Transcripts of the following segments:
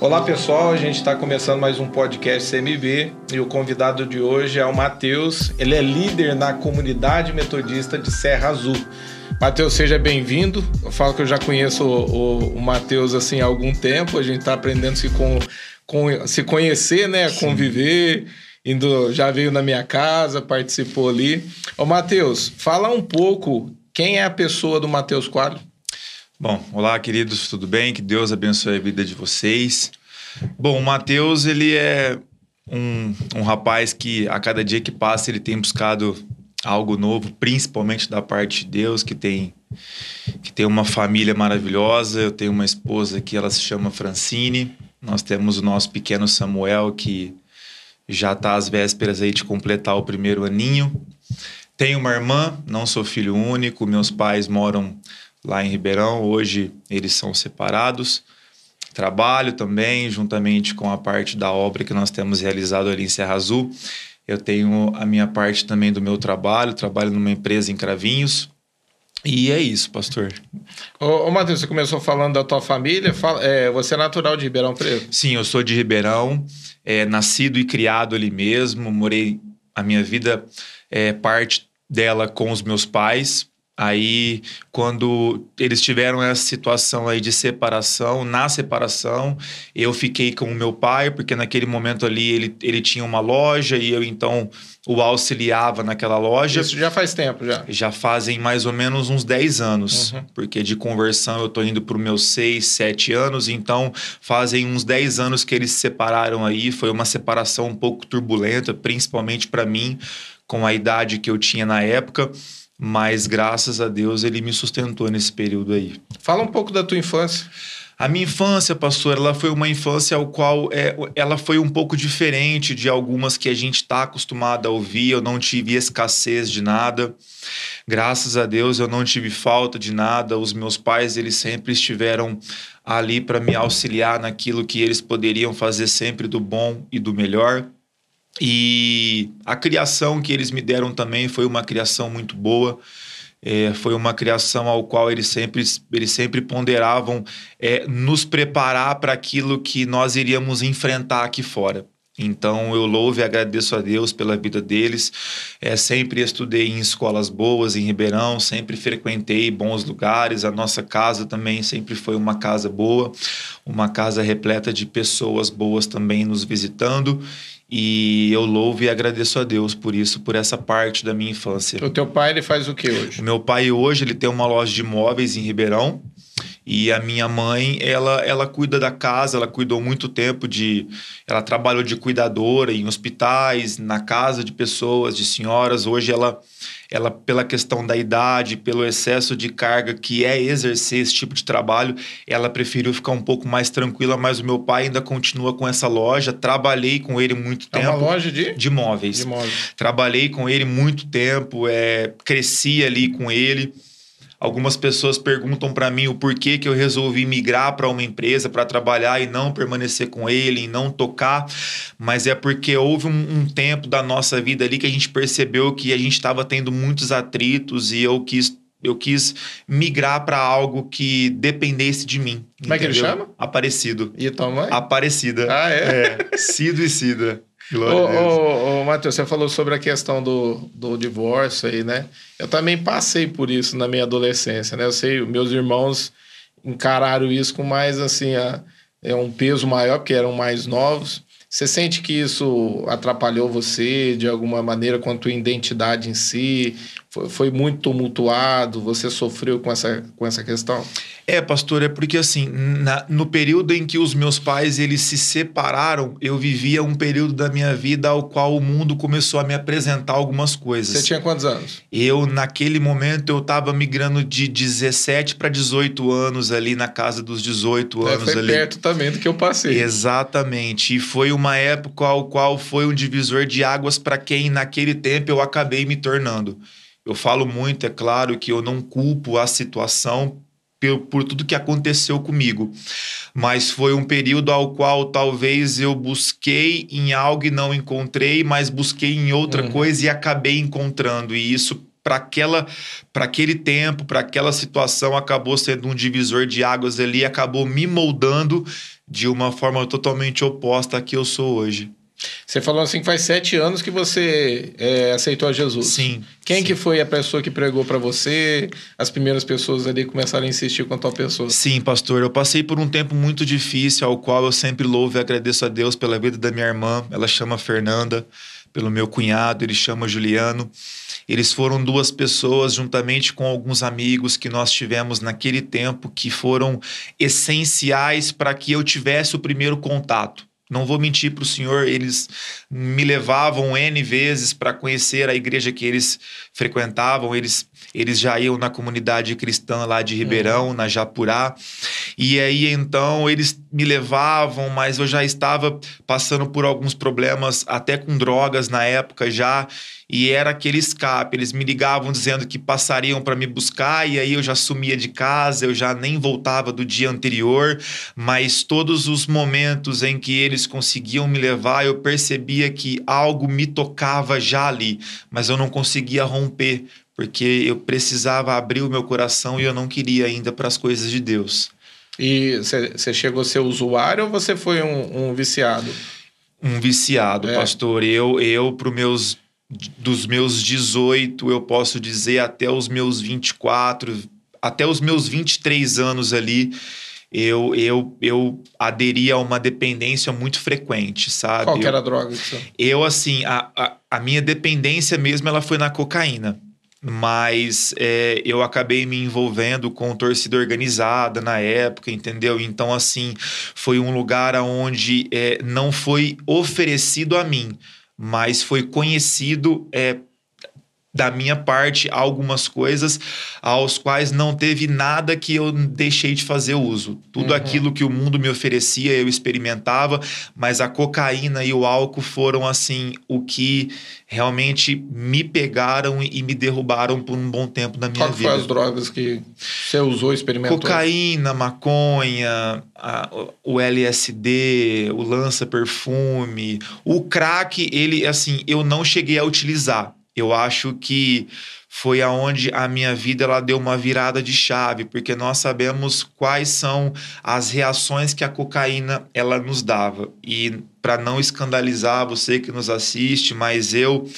Olá pessoal, a gente está começando mais um podcast CMB e o convidado de hoje é o Matheus. Ele é líder na comunidade metodista de Serra Azul. Matheus, seja bem-vindo. Eu falo que eu já conheço o, o, o Matheus assim há algum tempo. A gente está aprendendo a se, com, com, se conhecer, né? Sim. Conviver. Indo, já veio na minha casa, participou ali. Ô, Matheus, fala um pouco quem é a pessoa do Matheus Quadro. Bom, olá, queridos, tudo bem? Que Deus abençoe a vida de vocês. Bom, o Matheus, ele é um, um rapaz que a cada dia que passa ele tem buscado algo novo, principalmente da parte de Deus, que tem que tem uma família maravilhosa. Eu tenho uma esposa que ela se chama Francine. Nós temos o nosso pequeno Samuel que já está às vésperas aí de completar o primeiro aninho. Tenho uma irmã, não sou filho único. Meus pais moram lá em Ribeirão. Hoje eles são separados. Trabalho também, juntamente com a parte da obra que nós temos realizado ali em Serra Azul. Eu tenho a minha parte também do meu trabalho, trabalho numa empresa em Cravinhos. E é isso, pastor. Ô, ô Matheus, você começou falando da tua família. Fala, é, você é natural de Ribeirão Preto? Sim, eu sou de Ribeirão, é, nascido e criado ali mesmo. Morei a minha vida, é, parte dela com os meus pais. Aí, quando eles tiveram essa situação aí de separação, na separação, eu fiquei com o meu pai, porque naquele momento ali ele, ele tinha uma loja e eu então o auxiliava naquela loja. Isso já faz tempo, já? Já fazem mais ou menos uns 10 anos, uhum. porque de conversão eu tô indo para os meus 6, 7 anos, então fazem uns 10 anos que eles se separaram aí. Foi uma separação um pouco turbulenta, principalmente para mim, com a idade que eu tinha na época mas graças a Deus ele me sustentou nesse período aí. Fala um pouco da tua infância. A minha infância, pastor, ela foi uma infância ao qual é, ela foi um pouco diferente de algumas que a gente está acostumado a ouvir. Eu não tive escassez de nada. Graças a Deus eu não tive falta de nada. Os meus pais, eles sempre estiveram ali para me auxiliar naquilo que eles poderiam fazer sempre do bom e do melhor. E a criação que eles me deram também foi uma criação muito boa. É, foi uma criação ao qual eles sempre, eles sempre ponderavam é, nos preparar para aquilo que nós iríamos enfrentar aqui fora. Então eu louvo e agradeço a Deus pela vida deles. É, sempre estudei em escolas boas em Ribeirão, sempre frequentei bons lugares. A nossa casa também sempre foi uma casa boa, uma casa repleta de pessoas boas também nos visitando. E eu louvo e agradeço a Deus por isso, por essa parte da minha infância. O teu pai, ele faz o que hoje? O meu pai hoje, ele tem uma loja de imóveis em Ribeirão. E a minha mãe, ela, ela cuida da casa, ela cuidou muito tempo de. Ela trabalhou de cuidadora em hospitais, na casa de pessoas, de senhoras. Hoje ela ela pela questão da idade, pelo excesso de carga que é exercer esse tipo de trabalho, ela preferiu ficar um pouco mais tranquila, mas o meu pai ainda continua com essa loja, trabalhei com ele muito é tempo. É uma loja de? De móveis. De móveis. Trabalhei com ele muito tempo, é, cresci ali com ele. Algumas pessoas perguntam para mim o porquê que eu resolvi migrar para uma empresa para trabalhar e não permanecer com ele, e não tocar, mas é porque houve um, um tempo da nossa vida ali que a gente percebeu que a gente estava tendo muitos atritos e eu quis eu quis migrar para algo que dependesse de mim. Como entendeu? é que ele chama? Aparecido. E tua mãe? Aparecida. Ah, é? é. Cido e Cida. Glória ô, ô, ô, Matheus, você falou sobre a questão do, do divórcio aí, né? Eu também passei por isso na minha adolescência, né? Eu sei, meus irmãos encararam isso com mais, assim, a, é um peso maior, porque eram mais novos. Você sente que isso atrapalhou você de alguma maneira com a tua identidade em si? Foi, foi muito tumultuado? Você sofreu com essa, com essa questão? É, pastor, é porque assim, na, no período em que os meus pais eles se separaram, eu vivia um período da minha vida ao qual o mundo começou a me apresentar algumas coisas. Você tinha quantos anos? Eu, naquele momento, eu estava migrando de 17 para 18 anos ali, na casa dos 18 é, anos foi ali. perto também do que eu passei. Exatamente. E foi uma época ao qual foi um divisor de águas para quem naquele tempo eu acabei me tornando. Eu falo muito, é claro, que eu não culpo a situação por, por tudo que aconteceu comigo. Mas foi um período ao qual talvez eu busquei em algo e não encontrei, mas busquei em outra uhum. coisa e acabei encontrando. E isso para aquela para aquele tempo, para aquela situação acabou sendo um divisor de águas ali, acabou me moldando de uma forma totalmente oposta à que eu sou hoje. Você falou assim que faz sete anos que você é, aceitou a Jesus. Sim. Quem sim. que foi a pessoa que pregou para você? As primeiras pessoas ali começaram a insistir com a tua pessoa? Sim, pastor. Eu passei por um tempo muito difícil, ao qual eu sempre louvo e agradeço a Deus pela vida da minha irmã. Ela chama Fernanda, pelo meu cunhado, ele chama Juliano. Eles foram duas pessoas, juntamente com alguns amigos que nós tivemos naquele tempo, que foram essenciais para que eu tivesse o primeiro contato. Não vou mentir para o senhor, eles me levavam N vezes para conhecer a igreja que eles frequentavam. Eles, eles já iam na comunidade cristã lá de Ribeirão, uhum. na Japurá. E aí então eles me levavam, mas eu já estava passando por alguns problemas, até com drogas na época já e era aquele escape. Eles me ligavam dizendo que passariam para me buscar e aí eu já sumia de casa, eu já nem voltava do dia anterior, mas todos os momentos em que eles conseguiam me levar, eu percebia que algo me tocava já ali, mas eu não conseguia romper, porque eu precisava abrir o meu coração e eu não queria ainda para as coisas de Deus. E você chegou a ser usuário ou você foi um, um viciado? Um viciado, é. pastor. Eu, eu para os meus dos meus 18, eu posso dizer, até os meus 24, até os meus 23 anos ali, eu, eu, eu aderi a uma dependência muito frequente, sabe? Qual que era a droga? Eu, assim, a, a, a, minha dependência mesmo, ela foi na cocaína. Mas é, eu acabei me envolvendo com torcida organizada na época, entendeu? Então, assim, foi um lugar onde é, não foi oferecido a mim, mas foi conhecido é, da minha parte algumas coisas aos quais não teve nada que eu deixei de fazer uso. Tudo uhum. aquilo que o mundo me oferecia eu experimentava, mas a cocaína e o álcool foram assim o que realmente me pegaram e me derrubaram por um bom tempo na minha Qual vida. Quais as drogas que você usou, experimentou? Cocaína, maconha, a, o LSD, o lança-perfume, o crack, ele assim, eu não cheguei a utilizar eu acho que foi aonde a minha vida ela deu uma virada de chave, porque nós sabemos quais são as reações que a cocaína ela nos dava. E para não escandalizar você que nos assiste, mas eu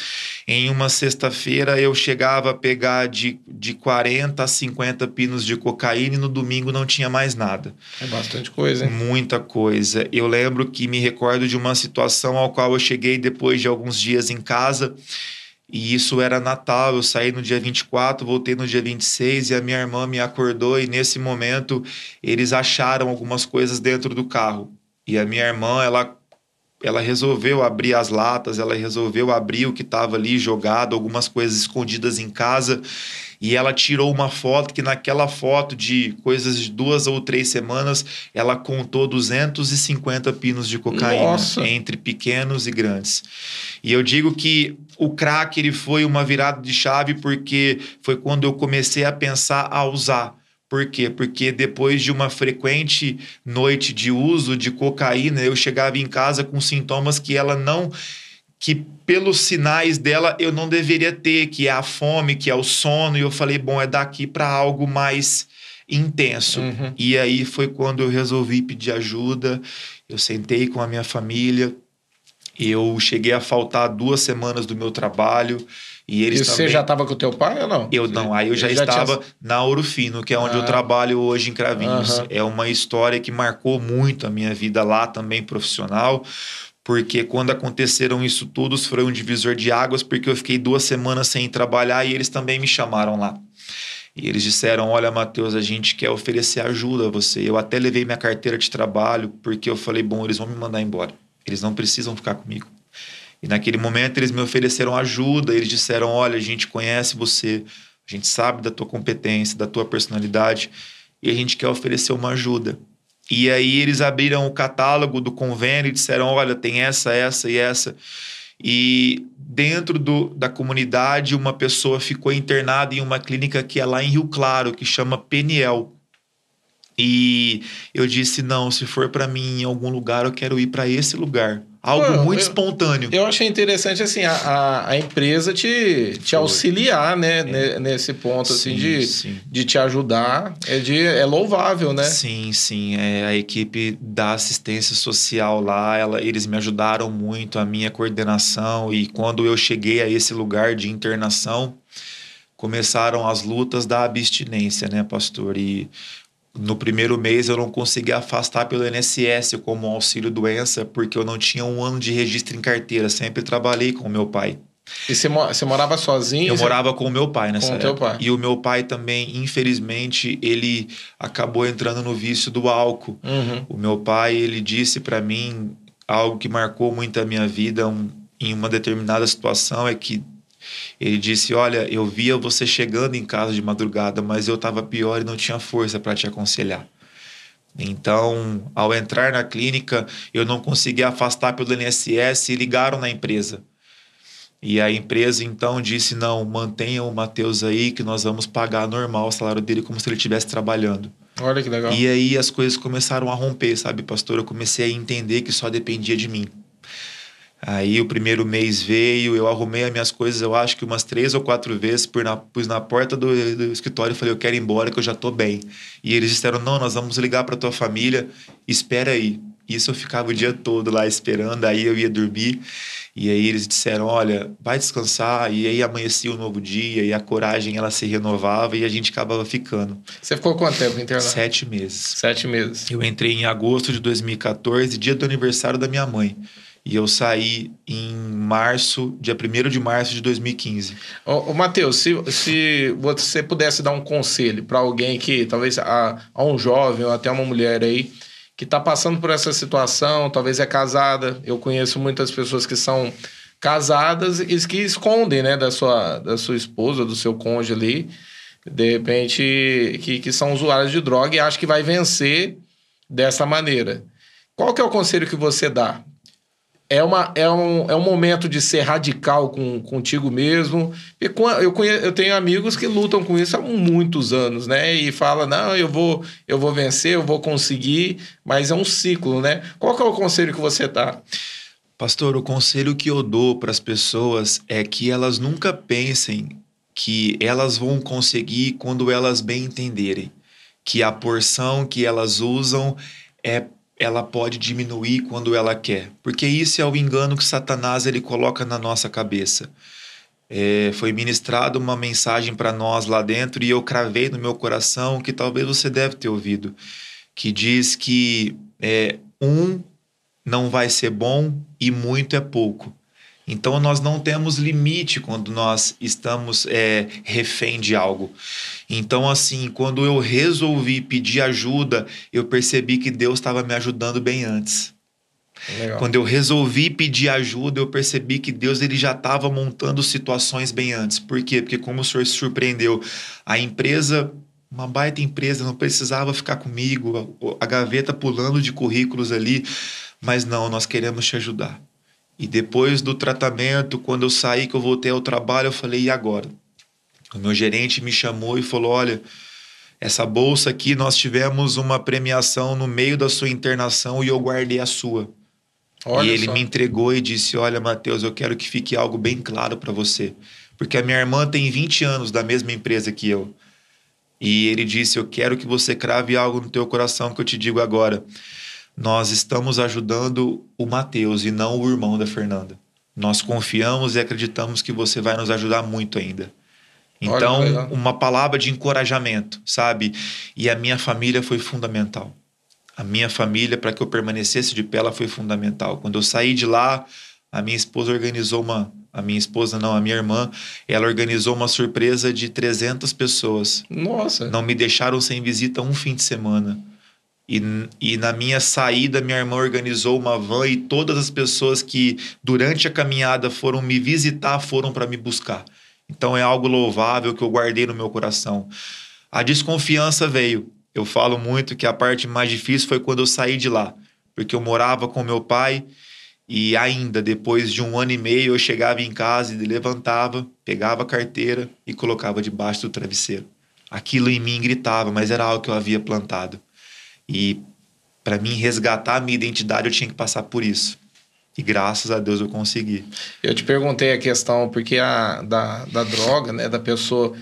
em uma sexta-feira eu chegava a pegar de, de 40 a 50 pinos de cocaína e no domingo não tinha mais nada. É bastante coisa, hein? Muita coisa. Eu lembro que me recordo de uma situação ao qual eu cheguei depois de alguns dias em casa e isso era Natal, eu saí no dia 24, voltei no dia 26 e a minha irmã me acordou e nesse momento eles acharam algumas coisas dentro do carro. E a minha irmã, ela ela resolveu abrir as latas, ela resolveu abrir o que estava ali jogado, algumas coisas escondidas em casa, e ela tirou uma foto que naquela foto de coisas de duas ou três semanas, ela contou 250 pinos de cocaína Nossa. entre pequenos e grandes. E eu digo que o crack ele foi uma virada de chave porque foi quando eu comecei a pensar a usar por quê? Porque depois de uma frequente noite de uso de cocaína, eu chegava em casa com sintomas que ela não que pelos sinais dela eu não deveria ter, que é a fome, que é o sono, e eu falei, bom, é daqui para algo mais intenso. Uhum. E aí foi quando eu resolvi pedir ajuda. Eu sentei com a minha família. Eu cheguei a faltar duas semanas do meu trabalho. E eles e também... você já estava com o teu pai ou não? Eu não, aí eu já, já estava tinha... na Ouro Fino, que é onde ah. eu trabalho hoje em Cravinhos. Uhum. É uma história que marcou muito a minha vida lá também profissional, porque quando aconteceram isso tudo, foi um divisor de águas, porque eu fiquei duas semanas sem trabalhar e eles também me chamaram lá. E eles disseram: Olha, Matheus, a gente quer oferecer ajuda a você. Eu até levei minha carteira de trabalho, porque eu falei: Bom, eles vão me mandar embora. Eles não precisam ficar comigo. E naquele momento eles me ofereceram ajuda, eles disseram: olha, a gente conhece você, a gente sabe da tua competência, da tua personalidade, e a gente quer oferecer uma ajuda. E aí eles abriram o catálogo do convênio e disseram: olha, tem essa, essa e essa. E dentro do, da comunidade, uma pessoa ficou internada em uma clínica que é lá em Rio Claro, que chama Peniel. E eu disse: não, se for para mim em algum lugar, eu quero ir para esse lugar Algo Pô, muito eu- espontâneo. Eu achei interessante, assim, a, a, a empresa te, te Foi. auxiliar, né? ne- Nesse ponto, assim, Sim, de, sim. de te ajudar. É, de, é louvável, né? Sim, sim. É, a equipe da assistência social lá, ela, eles me ajudaram muito, a minha coordenação. E quando eu cheguei a esse lugar de internação, começaram as lutas da abstinência, né, pastor? E no primeiro mês eu não consegui afastar pelo INSS como auxílio doença, porque eu não tinha um ano de registro em carteira. Sempre trabalhei com meu pai. E você, você morava sozinho? Eu morava com o meu pai nessa Com o teu época. pai. E o meu pai também, infelizmente, ele acabou entrando no vício do álcool. Uhum. O meu pai, ele disse para mim algo que marcou muito a minha vida um- em uma determinada situação é que ele disse: "Olha, eu via você chegando em casa de madrugada, mas eu estava pior e não tinha força para te aconselhar". Então, ao entrar na clínica, eu não conseguia afastar pelo INSS e ligaram na empresa. E a empresa então disse: "Não, mantenha o Matheus aí que nós vamos pagar normal o salário dele como se ele estivesse trabalhando". Olha que legal. E aí as coisas começaram a romper, sabe, pastor? Eu comecei a entender que só dependia de mim. Aí o primeiro mês veio, eu arrumei as minhas coisas, eu acho que umas três ou quatro vezes, pus na, pus na porta do, do escritório e falei, eu quero ir embora, que eu já tô bem. E eles disseram, não, nós vamos ligar para tua família, espera aí. Isso eu ficava o dia todo lá esperando, aí eu ia dormir. E aí eles disseram, olha, vai descansar. E aí amanhecia um novo dia, e a coragem ela se renovava e a gente acabava ficando. Você ficou quanto tempo internado? Sete meses. Sete meses. Eu entrei em agosto de 2014, dia do aniversário da minha mãe. E eu saí em março, dia 1 de março de 2015. Ô, ô Matheus, se, se você pudesse dar um conselho para alguém que, talvez a, a um jovem ou até uma mulher aí, que está passando por essa situação, talvez é casada. Eu conheço muitas pessoas que são casadas e que escondem, né, da sua, da sua esposa, do seu cônjuge ali, de repente, que, que são usuários de droga e acham que vai vencer dessa maneira. Qual que é o conselho que você dá? É, uma, é, um, é um momento de ser radical com, contigo mesmo. E com, eu, eu tenho amigos que lutam com isso há muitos anos, né? E fala, não, eu vou, eu vou vencer, eu vou conseguir, mas é um ciclo, né? Qual que é o conselho que você dá? Pastor, o conselho que eu dou para as pessoas é que elas nunca pensem que elas vão conseguir quando elas bem entenderem. Que a porção que elas usam é ela pode diminuir quando ela quer, porque isso é o engano que Satanás ele coloca na nossa cabeça. É, foi ministrada uma mensagem para nós lá dentro e eu cravei no meu coração que talvez você deve ter ouvido, que diz que é, um não vai ser bom e muito é pouco. Então nós não temos limite quando nós estamos é, refém de algo. Então, assim, quando eu resolvi pedir ajuda, eu percebi que Deus estava me ajudando bem antes. Legal. Quando eu resolvi pedir ajuda, eu percebi que Deus ele já estava montando situações bem antes. Por quê? Porque como o senhor se surpreendeu, a empresa, uma baita empresa, não precisava ficar comigo, a, a gaveta pulando de currículos ali, mas não, nós queremos te ajudar. E depois do tratamento, quando eu saí, que eu voltei ao trabalho, eu falei, e agora? O meu gerente me chamou e falou: olha, essa bolsa aqui nós tivemos uma premiação no meio da sua internação e eu guardei a sua. Olha e ele só. me entregou e disse: Olha, Matheus, eu quero que fique algo bem claro para você. Porque a minha irmã tem 20 anos da mesma empresa que eu. E ele disse: Eu quero que você crave algo no teu coração que eu te digo agora. Nós estamos ajudando o Matheus e não o irmão da Fernanda. Nós confiamos e acreditamos que você vai nos ajudar muito ainda. Olha, Então, legal. uma palavra de encorajamento, sabe? E a minha família foi fundamental. A minha família, para que eu permanecesse de pé, ela foi fundamental. Quando eu saí de lá, a minha esposa organizou uma. A minha esposa, não, a minha irmã, ela organizou uma surpresa de 300 pessoas. Nossa. Não me deixaram sem visita um fim de semana. E, e na minha saída, minha irmã organizou uma van e todas as pessoas que durante a caminhada foram me visitar foram para me buscar. Então é algo louvável que eu guardei no meu coração. A desconfiança veio. Eu falo muito que a parte mais difícil foi quando eu saí de lá, porque eu morava com meu pai e ainda depois de um ano e meio eu chegava em casa e levantava, pegava a carteira e colocava debaixo do travesseiro. Aquilo em mim gritava, mas era algo que eu havia plantado. E para mim resgatar a minha identidade eu tinha que passar por isso. E graças a Deus eu consegui. Eu te perguntei a questão, porque a da, da droga, né, da pessoa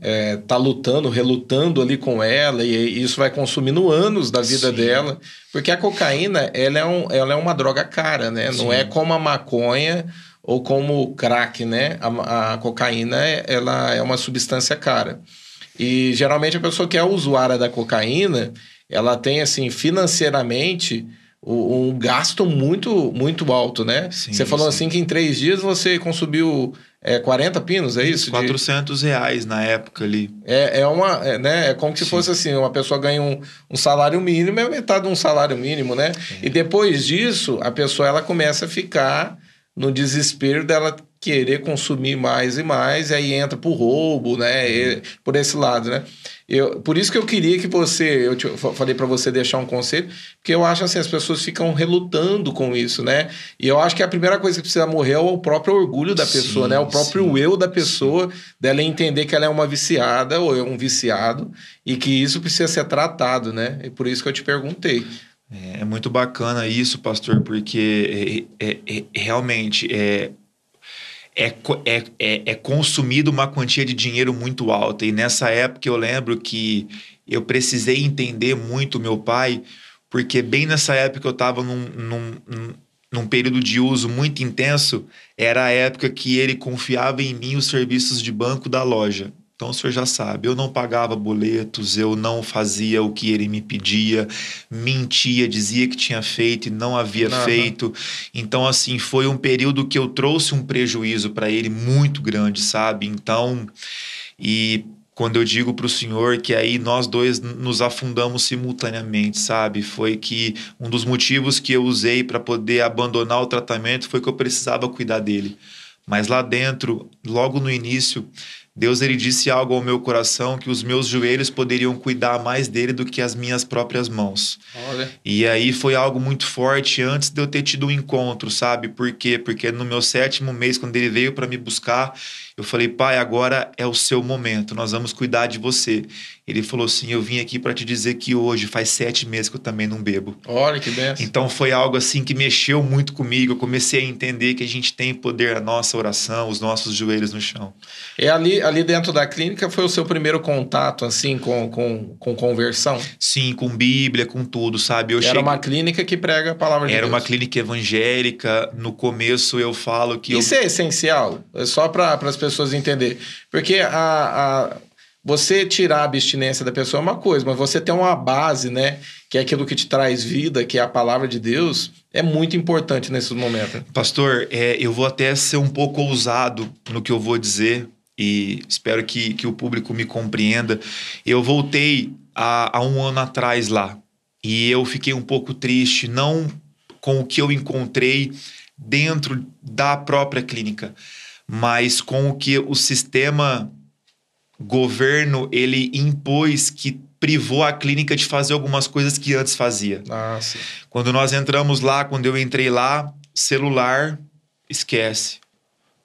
é, tá lutando, relutando ali com ela, e isso vai consumindo anos da vida Sim. dela. Porque a cocaína, ela é, um, ela é uma droga cara, né? Sim. Não é como a maconha ou como o crack, né? A, a cocaína, ela é uma substância cara. E geralmente a pessoa que é usuária da cocaína, ela tem, assim, financeiramente um gasto muito muito alto, né? Sim, você falou sim. assim que em três dias você consumiu é, 40 pinos, é isso? 400 de... reais na época ali. É, é uma, é, né? É como se fosse assim, uma pessoa ganha um, um salário mínimo, é metade de um salário mínimo, né? E depois disso, a pessoa ela começa a ficar no desespero dela querer consumir mais e mais, e aí entra por roubo, né? E, por esse lado, né? Eu, por isso que eu queria que você, eu te, falei para você deixar um conselho, porque eu acho assim, as pessoas ficam relutando com isso, né? E eu acho que a primeira coisa que precisa morrer é o próprio orgulho da pessoa, sim, né? O próprio sim, eu da pessoa, dela entender que ela é uma viciada ou é um viciado e que isso precisa ser tratado, né? E por isso que eu te perguntei. É, é muito bacana isso, pastor, porque é, é, é, realmente é, é, é, é, é consumido uma quantia de dinheiro muito alta. E nessa época eu lembro que eu precisei entender muito meu pai, porque bem nessa época eu estava num, num, num período de uso muito intenso, era a época que ele confiava em mim os serviços de banco da loja. Então o senhor já sabe, eu não pagava boletos, eu não fazia o que ele me pedia, mentia, dizia que tinha feito e não havia uhum. feito. Então, assim, foi um período que eu trouxe um prejuízo para ele muito grande, sabe? Então, e quando eu digo para o senhor que aí nós dois nos afundamos simultaneamente, sabe? Foi que um dos motivos que eu usei para poder abandonar o tratamento foi que eu precisava cuidar dele. Mas lá dentro, logo no início, Deus ele disse algo ao meu coração que os meus joelhos poderiam cuidar mais dele do que as minhas próprias mãos. Olha. E aí foi algo muito forte antes de eu ter tido um encontro, sabe? Por quê? Porque no meu sétimo mês, quando ele veio para me buscar, eu falei, pai, agora é o seu momento, nós vamos cuidar de você. Ele falou assim: Eu vim aqui para te dizer que hoje faz sete meses que eu também não bebo. Olha que benção. Então foi algo assim que mexeu muito comigo. Eu comecei a entender que a gente tem poder, a nossa oração, os nossos joelhos no chão. E ali, ali dentro da clínica foi o seu primeiro contato, assim, com, com, com conversão? Sim, com Bíblia, com tudo, sabe? Eu Era cheguei... uma clínica que prega a palavra de Era Deus. uma clínica evangélica. No começo eu falo que. Isso eu... é essencial, é só para as pessoas entenderem. Porque a, a você tirar a abstinência da pessoa é uma coisa, mas você ter uma base, né? Que é aquilo que te traz vida, que é a palavra de Deus, é muito importante nesse momento. Pastor, é, eu vou até ser um pouco ousado no que eu vou dizer e espero que, que o público me compreenda. Eu voltei há um ano atrás lá e eu fiquei um pouco triste, não com o que eu encontrei dentro da própria clínica, mas com o que o sistema governo ele impôs que privou a clínica de fazer algumas coisas que antes fazia. Nossa. Quando nós entramos lá, quando eu entrei lá, celular, esquece.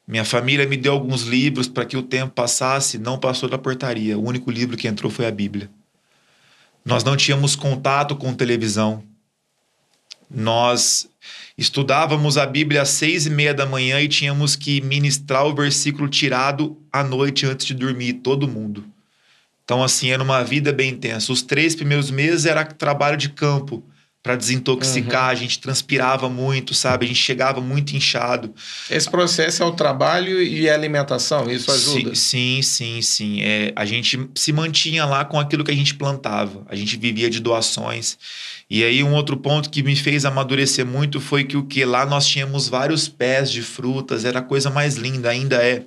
Minha família me deu alguns livros para que o tempo passasse, não passou da portaria. O único livro que entrou foi a Bíblia. Nós não tínhamos contato com televisão. Nós Estudávamos a Bíblia às seis e meia da manhã e tínhamos que ministrar o versículo tirado à noite antes de dormir, todo mundo. Então, assim, era uma vida bem intensa. Os três primeiros meses era trabalho de campo para desintoxicar, uhum. a gente transpirava muito, sabe? A gente chegava muito inchado. Esse processo é o trabalho e a alimentação, isso ajuda? Sim, sim, sim. sim. É, a gente se mantinha lá com aquilo que a gente plantava. A gente vivia de doações. E aí um outro ponto que me fez amadurecer muito foi que o que lá nós tínhamos vários pés de frutas, era a coisa mais linda, ainda é.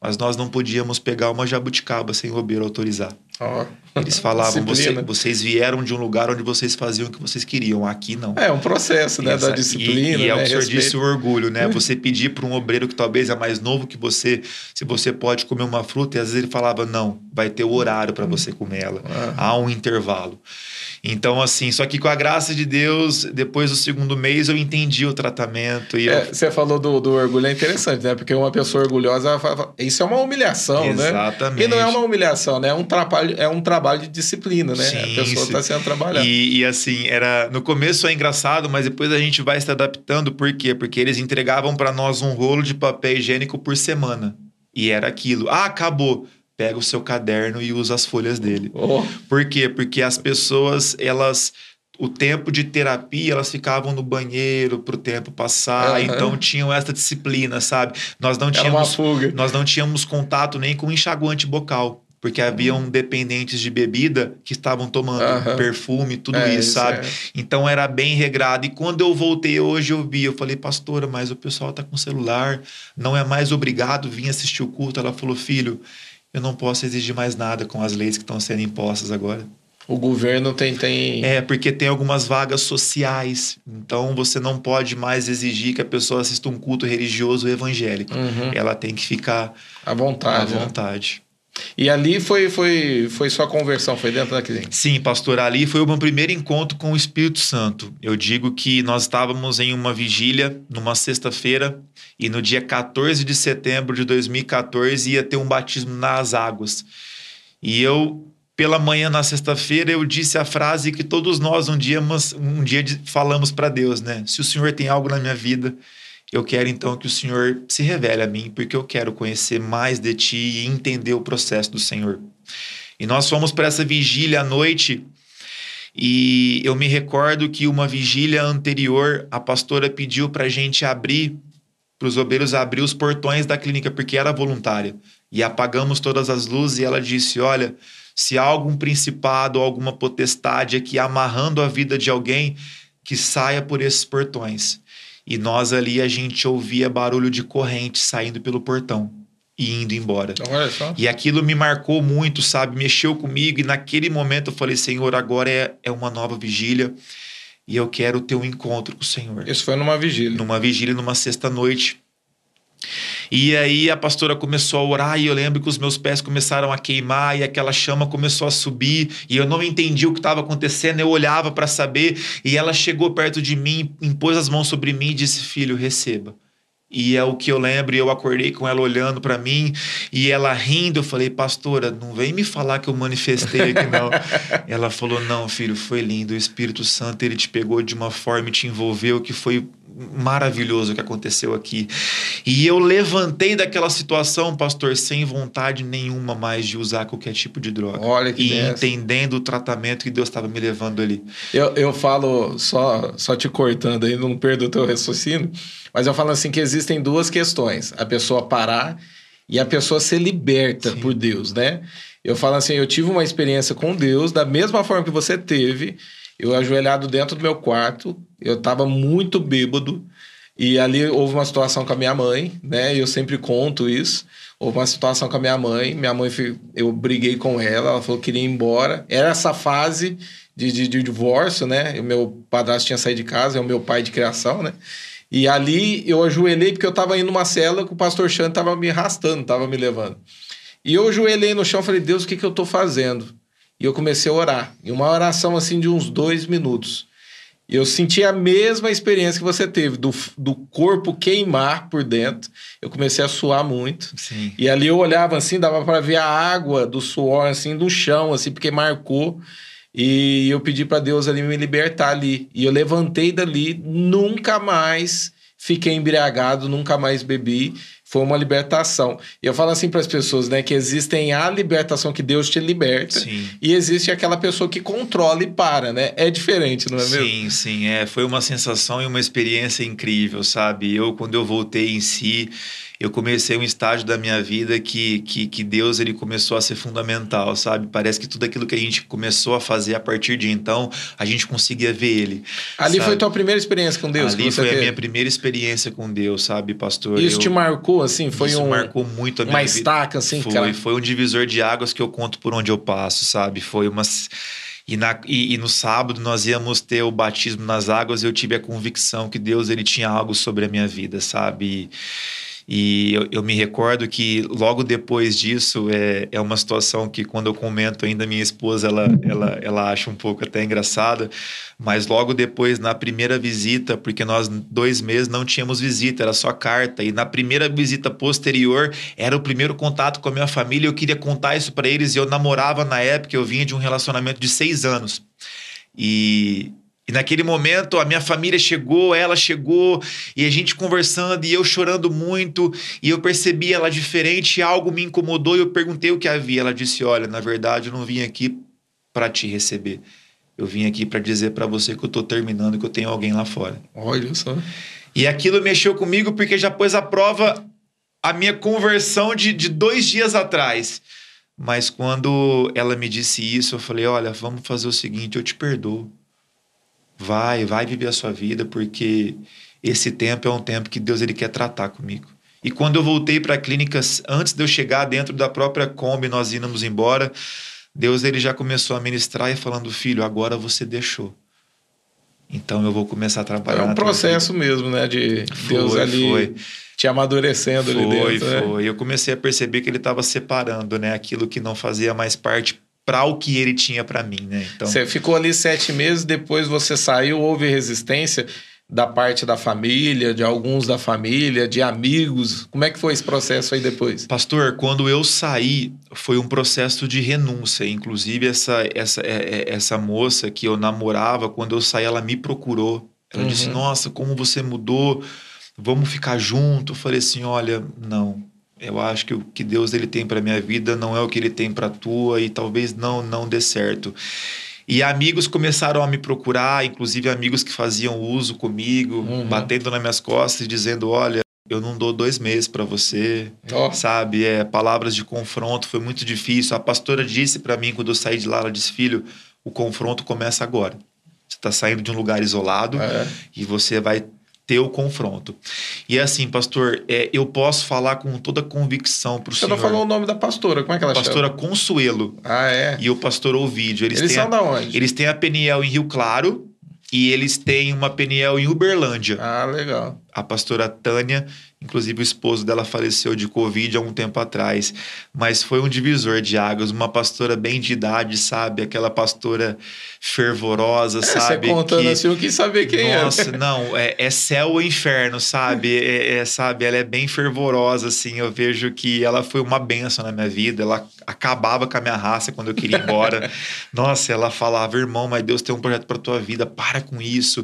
Mas nós não podíamos pegar uma jabuticaba sem o bobeira autorizar. Oh. Eles falavam, Você, vocês vieram de um lugar onde vocês faziam o que vocês queriam, aqui não. É um processo, né, da disciplina. E, e é o né, senhor respeito. disse o orgulho, né? Você pedir para um obreiro que talvez é mais novo que você, se você pode comer uma fruta, e às vezes ele falava, não, vai ter o horário para você comer ela. Ah. Há um intervalo. Então, assim, só que com a graça de Deus, depois do segundo mês, eu entendi o tratamento. E é, eu... Você falou do, do orgulho, é interessante, né? Porque uma pessoa orgulhosa, isso é uma humilhação, Exatamente. né? E não é uma humilhação, né? É um trabalho trabalho, é um trabalho de disciplina, né? Sim, a pessoa está sendo trabalhada. E, e, assim, era no começo é engraçado, mas depois a gente vai se adaptando. Por quê? Porque eles entregavam para nós um rolo de papel higiênico por semana. E era aquilo. Ah, acabou pega o seu caderno e usa as folhas dele. Oh. Por quê? Porque as pessoas, elas o tempo de terapia, elas ficavam no banheiro para o tempo passar, uhum. então tinham essa disciplina, sabe? Nós não tínhamos nós não tínhamos contato nem com enxaguante bocal, porque haviam dependentes de bebida que estavam tomando uhum. perfume, tudo é, isso, sabe? É. Então era bem regrado. E quando eu voltei hoje, eu vi, eu falei, pastora, mas o pessoal tá com celular, não é mais obrigado vir assistir o culto. Ela falou, filho, eu não posso exigir mais nada com as leis que estão sendo impostas agora. O governo tem, tem. É, porque tem algumas vagas sociais. Então você não pode mais exigir que a pessoa assista um culto religioso evangélico. Uhum. Ela tem que ficar à vontade. À né? E ali foi, foi, foi sua conversão, foi dentro daquele? Sim, pastor, ali foi o meu primeiro encontro com o Espírito Santo. Eu digo que nós estávamos em uma vigília, numa sexta-feira, e no dia 14 de setembro de 2014 ia ter um batismo nas águas. E eu, pela manhã na sexta-feira, eu disse a frase que todos nós um dia, um dia falamos para Deus, né? Se o Senhor tem algo na minha vida, eu quero então que o Senhor se revele a mim, porque eu quero conhecer mais de ti e entender o processo do Senhor. E nós fomos para essa vigília à noite e eu me recordo que uma vigília anterior, a pastora pediu para a gente abrir, para os obreiros abrir os portões da clínica, porque era voluntária. E apagamos todas as luzes e ela disse: Olha, se há algum principado ou alguma potestade aqui amarrando a vida de alguém, que saia por esses portões. E nós ali a gente ouvia barulho de corrente saindo pelo portão e indo embora. Olha só. E aquilo me marcou muito, sabe? Mexeu comigo. E naquele momento eu falei, Senhor, agora é, é uma nova vigília. E eu quero ter um encontro com o Senhor. Isso foi numa vigília. Numa vigília, numa sexta-noite. E aí a pastora começou a orar e eu lembro que os meus pés começaram a queimar e aquela chama começou a subir e eu não entendi o que estava acontecendo, eu olhava para saber e ela chegou perto de mim, impôs as mãos sobre mim e disse: "Filho, receba". E é o que eu lembro, e eu acordei com ela olhando para mim e ela rindo. Eu falei, pastora, não vem me falar que eu manifestei aqui, não. ela falou, não, filho, foi lindo. O Espírito Santo, ele te pegou de uma forma e te envolveu que foi maravilhoso que aconteceu aqui. E eu levantei daquela situação, pastor, sem vontade nenhuma mais de usar qualquer tipo de droga. Olha que E dessa. entendendo o tratamento que Deus estava me levando ali. Eu, eu falo, só, só te cortando aí, não perdo o teu raciocínio, mas eu falo assim que existem duas questões. A pessoa parar e a pessoa ser liberta Sim. por Deus, né? Eu falo assim, eu tive uma experiência com Deus da mesma forma que você teve, eu ajoelhado dentro do meu quarto, eu estava muito bêbado, e ali houve uma situação com a minha mãe, né? Eu sempre conto isso. Houve uma situação com a minha mãe, minha mãe, eu briguei com ela, ela falou que queria ir embora. Era essa fase de, de, de divórcio, né? O meu padrasto tinha saído de casa, é o meu pai de criação, né? E ali eu ajoelhei porque eu estava indo numa cela que o pastor Chan estava me arrastando, estava me levando. E eu ajoelhei no chão e falei, Deus, o que, que eu estou fazendo? E eu comecei a orar. E uma oração assim de uns dois minutos. Eu senti a mesma experiência que você teve, do, do corpo queimar por dentro. Eu comecei a suar muito. Sim. E ali eu olhava assim, dava para ver a água do suor assim no chão, assim, porque marcou. E eu pedi para Deus ali me libertar ali. E eu levantei dali, nunca mais fiquei embriagado, nunca mais bebi foi uma libertação. E eu falo assim para as pessoas, né, que existem a libertação que Deus te liberta sim. e existe aquela pessoa que controla e para, né? É diferente, não é mesmo? Sim, sim, é, foi uma sensação e uma experiência incrível, sabe? Eu quando eu voltei em si, eu comecei um estágio da minha vida que, que, que Deus ele começou a ser fundamental, sabe? Parece que tudo aquilo que a gente começou a fazer a partir de então, a gente conseguia ver ele. Ali sabe? foi tua primeira experiência com Deus? Ali foi teve? a minha primeira experiência com Deus, sabe, pastor? Isso eu, te marcou, assim? Foi isso um, marcou muito a minha uma vida. Uma estaca, assim, foi, cara? Foi um divisor de águas que eu conto por onde eu passo, sabe? Foi umas... E, na, e, e, no sábado nós íamos ter o batismo nas águas e eu tive a convicção que Deus ele tinha algo sobre a minha vida, sabe? E, E eu, eu, me recordo que logo depois disso, é, é uma situação que quando eu comento ainda, minha esposa, ela, ela, ela acha um pouco até engraçada, mas logo depois, na primeira visita, porque nós dois meses não tínhamos visita, era só carta, e na primeira visita posterior, era o primeiro contato com a minha família, eu queria contar isso para eles, e eu namorava na época, eu vinha de um relacionamento de seis anos. E e naquele momento a minha família chegou, ela chegou, e a gente conversando, e eu chorando muito, e eu percebi ela diferente, algo me incomodou, e eu perguntei o que havia. Ela disse: Olha, na verdade eu não vim aqui para te receber. Eu vim aqui para dizer para você que eu tô terminando, que eu tenho alguém lá fora. Olha só. E aquilo mexeu comigo porque já pôs à prova a minha conversão de, de dois dias atrás. Mas quando ela me disse isso, eu falei: Olha, vamos fazer o seguinte, eu te perdoo Vai, vai viver a sua vida, porque esse tempo é um tempo que Deus ele quer tratar comigo. E quando eu voltei para a clínica, antes de eu chegar dentro da própria Kombi, nós íamos embora, Deus ele já começou a ministrar e falando, filho, agora você deixou. Então eu vou começar a trabalhar. É um processo mesmo, né? De foi, Deus ali foi. te amadurecendo foi, ali dentro. Foi, né? foi. Eu comecei a perceber que ele estava separando, né? Aquilo que não fazia mais parte para o que ele tinha para mim, né? Então... Você ficou ali sete meses, depois você saiu, houve resistência da parte da família, de alguns da família, de amigos. Como é que foi esse processo aí depois? Pastor, quando eu saí, foi um processo de renúncia. Inclusive, essa, essa, é, é, essa moça que eu namorava, quando eu saí, ela me procurou. Ela uhum. disse: Nossa, como você mudou, vamos ficar junto. Eu falei assim: Olha, não eu acho que o que Deus ele tem para minha vida não é o que ele tem para tua e talvez não não dê certo. E amigos começaram a me procurar, inclusive amigos que faziam uso comigo, uhum. batendo nas minhas costas e dizendo: Olha, eu não dou dois meses para você, oh. sabe? É, palavras de confronto, foi muito difícil. A pastora disse para mim quando eu saí de lá: Ela disse, filho, o confronto começa agora. Você está saindo de um lugar isolado é. e você vai ter o confronto. E é assim, pastor, é, eu posso falar com toda convicção para o senhor. Você não falou o nome da pastora, como é que ela pastora chama? Pastora Consuelo. Ah, é? E o pastor Ovidio. Eles, eles são a, da onde? Eles têm a Peniel em Rio Claro e eles têm uma Peniel em Uberlândia. Ah, legal. A pastora Tânia Inclusive, o esposo dela faleceu de Covid há um tempo atrás. Mas foi um divisor de águas. Uma pastora bem de idade, sabe? Aquela pastora fervorosa, é, sabe? Você contando que... assim, eu quis saber quem é. Nossa, não. É, é, céu ou inferno, sabe? É, é, sabe? Ela é bem fervorosa, assim. Eu vejo que ela foi uma benção na minha vida. Ela acabava com a minha raça quando eu queria ir embora. Nossa, ela falava, irmão, mas Deus tem um projeto para tua vida. Para com isso.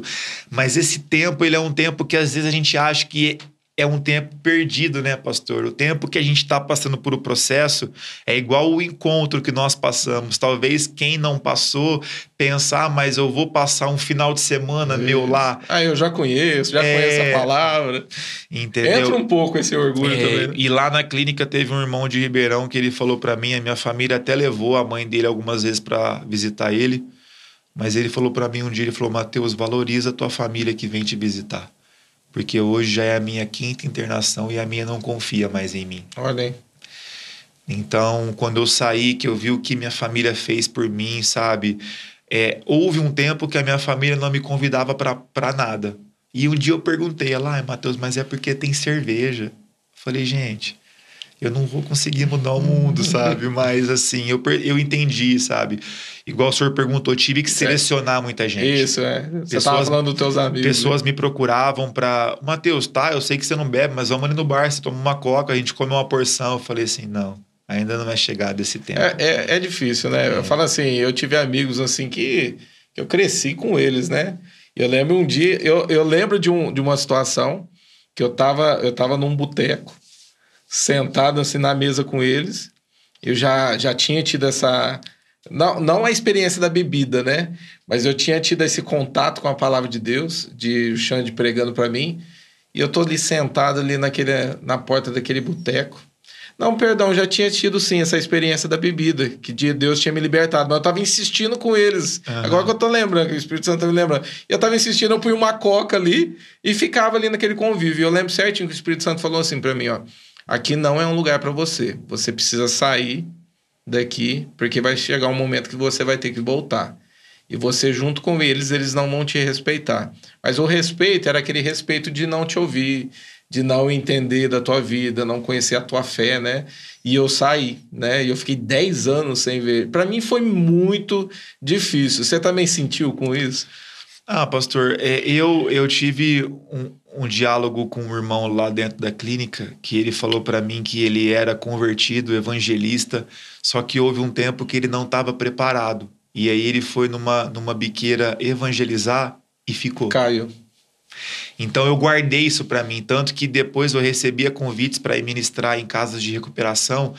Mas esse tempo, ele é um tempo que às vezes a gente acha que é um tempo perdido, né, pastor? O tempo que a gente está passando por o processo é igual o encontro que nós passamos. Talvez quem não passou pensar, ah, mas eu vou passar um final de semana Isso. meu lá. Ah, eu já conheço, já é... conheço a palavra. Entendeu? Entra um pouco esse orgulho é... também. Né? E lá na clínica teve um irmão de Ribeirão que ele falou para mim, a minha família até levou a mãe dele algumas vezes para visitar ele, mas ele falou para mim um dia, ele falou: "Mateus, valoriza a tua família que vem te visitar." Porque hoje já é a minha quinta internação e a minha não confia mais em mim. Olha aí. Então, quando eu saí, que eu vi o que minha família fez por mim, sabe? É, houve um tempo que a minha família não me convidava para nada. E um dia eu perguntei, ela, ah, Matheus, mas é porque tem cerveja. falei, gente, eu não vou conseguir mudar o mundo, sabe? Mas assim, eu, eu entendi, sabe? Igual o senhor perguntou, tive que selecionar muita gente. Isso, é. Você pessoas, tava falando dos teus amigos. Pessoas né? me procuravam para, Matheus, tá, eu sei que você não bebe, mas vamos ali no bar, você toma uma coca, a gente come uma porção. Eu falei assim, não, ainda não é chegado esse tempo. É, é, é difícil, né? É. Eu falo assim, eu tive amigos assim que, que eu cresci com eles, né? Eu lembro um dia, eu, eu lembro de, um, de uma situação que eu tava, eu tava num boteco, sentado assim na mesa com eles. Eu já, já tinha tido essa. Não, não a experiência da bebida, né? Mas eu tinha tido esse contato com a palavra de Deus, de o Xande pregando para mim. E eu tô ali sentado ali naquele, na porta daquele boteco. Não, perdão, já tinha tido sim essa experiência da bebida, que Deus tinha me libertado, mas eu tava insistindo com eles. Uhum. Agora que eu tô lembrando, que o Espírito Santo tá me lembrando. E eu tava insistindo, eu pus uma coca ali e ficava ali naquele convívio. Eu lembro certinho que o Espírito Santo falou assim para mim, ó. Aqui não é um lugar para você. Você precisa sair daqui, porque vai chegar um momento que você vai ter que voltar. E você, junto com eles, eles não vão te respeitar. Mas o respeito era aquele respeito de não te ouvir, de não entender da tua vida, não conhecer a tua fé, né? E eu saí, né? E eu fiquei 10 anos sem ver. Para mim foi muito difícil. Você também sentiu com isso? Ah, pastor, é, eu, eu tive um, um diálogo com um irmão lá dentro da clínica que ele falou para mim que ele era convertido, evangelista, só que houve um tempo que ele não estava preparado. E aí ele foi numa, numa biqueira evangelizar e ficou. Caiu. Então eu guardei isso para mim, tanto que depois eu recebia convites para ir ministrar em casas de recuperação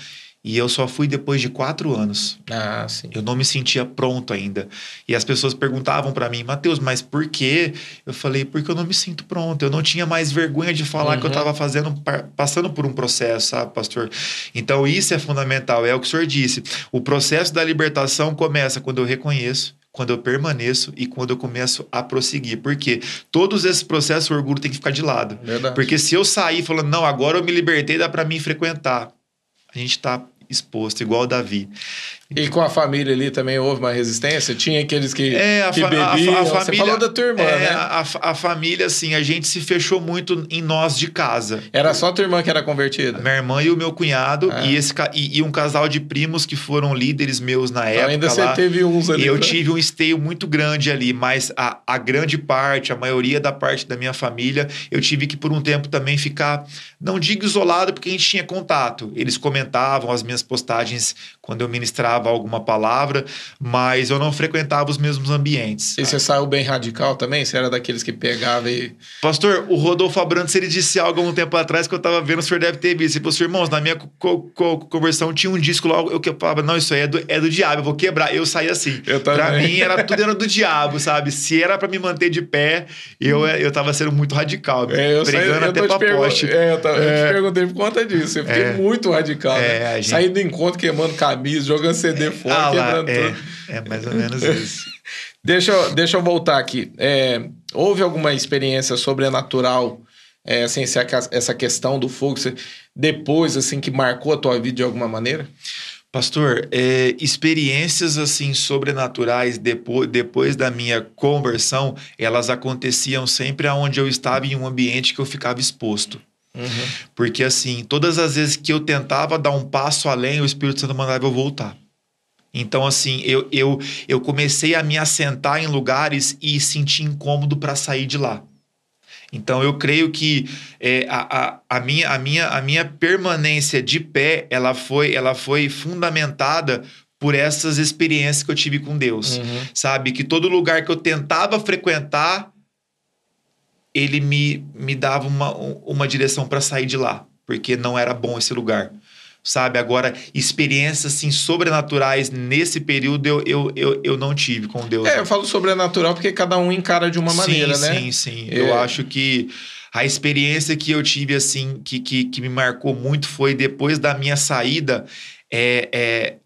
e eu só fui depois de quatro anos. Ah, sim. Eu não me sentia pronto ainda. E as pessoas perguntavam para mim, Mateus, mas por quê? Eu falei, porque eu não me sinto pronto. Eu não tinha mais vergonha de falar uhum. que eu estava fazendo, passando por um processo, sabe, pastor? Então isso é fundamental. É o que o senhor disse. O processo da libertação começa quando eu reconheço quando eu permaneço e quando eu começo a prosseguir. Porque todos esses processos, o orgulho tem que ficar de lado. Verdade. Porque se eu sair falando, não, agora eu me libertei, dá para mim frequentar. A gente está exposto, igual Davi. E com a família ali também houve uma resistência? Tinha aqueles que, é, a que bebiam? A, a, família, Você falou da tua irmã, é, né? A, a, família, assim, a gente se fechou muito em nós de casa. Era só tua irmã que era convertida? Minha irmã e o meu cunhado é. e, esse, e, e, um casal de primos que foram líderes meus na época. Ainda você teve uns ali, Eu né? tive um esteio muito grande ali, mas a, a grande parte, a maioria da parte da minha família, eu tive que por um tempo também ficar, não digo isolado, porque a gente tinha contato. Eles comentavam as minhas postagens quando eu ministrava alguma palavra, mas eu não frequentava os mesmos ambientes. E você saiu bem radical também? Você era daqueles que pegava e. Pastor, o Rodolfo Abrantes ele disse algo há um tempo atrás que eu estava vendo, o senhor deve ter visto. Ele falou, irmãos, na minha co co conversão tinha um disco lá, eu que falava, não, isso aí é do, é do diabo, eu vou quebrar. Eu saí assim. Eu também. Pra mim, era, tudo era do diabo, sabe? Se era para me manter de pé, eu, eu tava sendo muito radical. É, eu pregando saí, eu até pra poste. É, eu, tava, é. eu te perguntei por conta disso. Eu fiquei é. muito radical. É, né? gente... Saindo do encontro, queimando camisa, jogando CD fora, ah, quebrando é, tudo. É mais ou menos isso. deixa, eu, deixa eu voltar aqui. É, houve alguma experiência sobrenatural, é, assim, essa questão do fogo, depois, assim, que marcou a tua vida de alguma maneira? Pastor, é, experiências assim sobrenaturais depois, depois da minha conversão, elas aconteciam sempre aonde eu estava em um ambiente que eu ficava exposto. Uhum. Porque assim, todas as vezes que eu tentava dar um passo além, o Espírito Santo mandava eu voltar. Então, assim, eu, eu, eu comecei a me assentar em lugares e sentir incômodo para sair de lá. Então, eu creio que é, a, a, a, minha, a, minha, a minha permanência de pé, ela foi, ela foi fundamentada por essas experiências que eu tive com Deus. Uhum. Sabe? Que todo lugar que eu tentava frequentar, ele me, me dava uma, uma direção para sair de lá, porque não era bom esse lugar sabe? Agora, experiências assim, sobrenaturais nesse período eu, eu, eu, eu não tive com Deus. É, eu falo sobrenatural porque cada um encara de uma sim, maneira, sim, né? Sim, sim. É. Eu acho que a experiência que eu tive, assim, que, que, que me marcou muito foi depois da minha saída. É, é,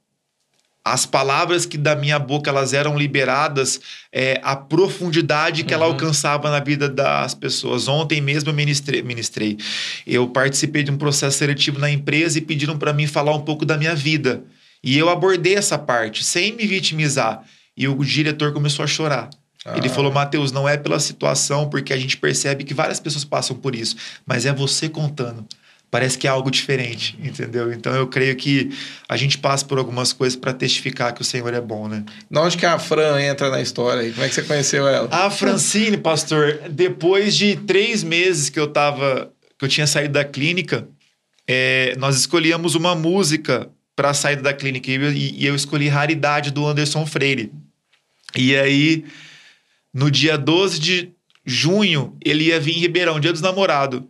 as palavras que da minha boca elas eram liberadas, é, a profundidade que uhum. ela alcançava na vida das pessoas. Ontem mesmo eu ministrei, ministrei. Eu participei de um processo seletivo na empresa e pediram para mim falar um pouco da minha vida. E eu abordei essa parte sem me vitimizar. E o diretor começou a chorar. Ah. Ele falou, Mateus, não é pela situação, porque a gente percebe que várias pessoas passam por isso, mas é você contando parece que é algo diferente, entendeu? Então eu creio que a gente passa por algumas coisas para testificar que o Senhor é bom, né? Onde que a Fran entra na história aí? Como é que você conheceu ela? A Francine, pastor, depois de três meses que eu tava, que eu tinha saído da clínica, é, nós escolhíamos uma música para a saída da clínica e, e eu escolhi Raridade do Anderson Freire. E aí, no dia 12 de junho, ele ia vir em Ribeirão, dia dos namorados.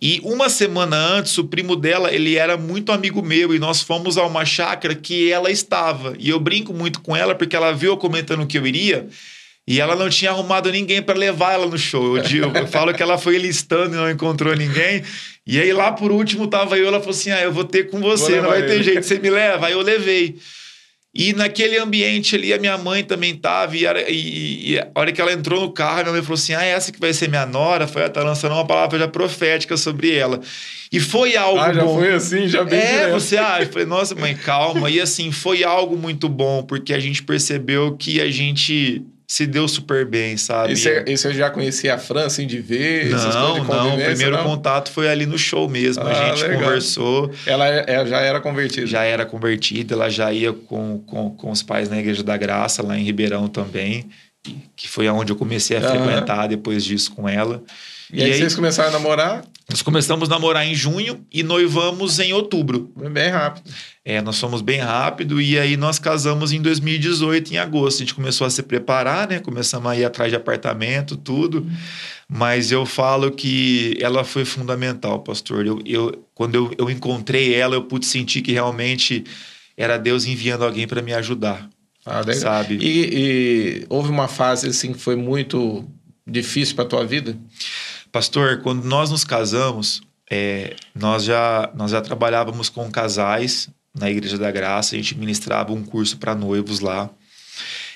E uma semana antes, o primo dela, ele era muito amigo meu e nós fomos a uma chácara que ela estava. E eu brinco muito com ela porque ela viu eu comentando que eu iria e ela não tinha arrumado ninguém para levar ela no show. Eu, digo, eu falo que ela foi listando e não encontrou ninguém. E aí lá por último tava eu, ela falou assim: "Ah, eu vou ter com você, não vai ter jeito, você me leva". Aí eu levei. E naquele ambiente ali, a minha mãe também estava. E, e, e, a hora que ela entrou no carro, minha mãe falou assim: Ah, essa que vai ser minha nora. Foi, tá lançando uma palavra já profética sobre ela. E foi algo ah, já bom. foi assim, já bem É, direto. você acha? Eu falei, nossa, mãe, calma. E assim, foi algo muito bom, porque a gente percebeu que a gente se deu super bem, sabe? E você, você já conhecia a Fran, assim, de ver? Não, de não. O primeiro não? contato foi ali no show mesmo. Ah, a gente legal. conversou, Ela, é- ela já era convertida. já era convertida, ela já ia com, com, com os pais na Igreja da Graça, lá em Ribeirão também, que foi aonde eu comecei a Aham. frequentar depois disso com ela. E, aí, vocês começaram a namorar Nós começamos a namorar em junho e noivamos em outubro. bem rápido. É, nós fomos bem rápido e aí nós casamos em 2018, em agosto. A gente começou a se preparar, né? Começamos a ir atrás de apartamento, tudo. Mas eu falo que ela foi fundamental, pastor. Eu, eu, quando eu, eu encontrei ela, eu pude sentir que realmente era Deus enviando alguém para me ajudar, Ah, sabe? E, e houve uma fase assim que foi muito difícil para tua vida? Pastor, quando nós nos casamos, é, nós, já, nós já trabalhávamos com casais na Igreja da Graça, a gente ministrava um curso para noivos lá.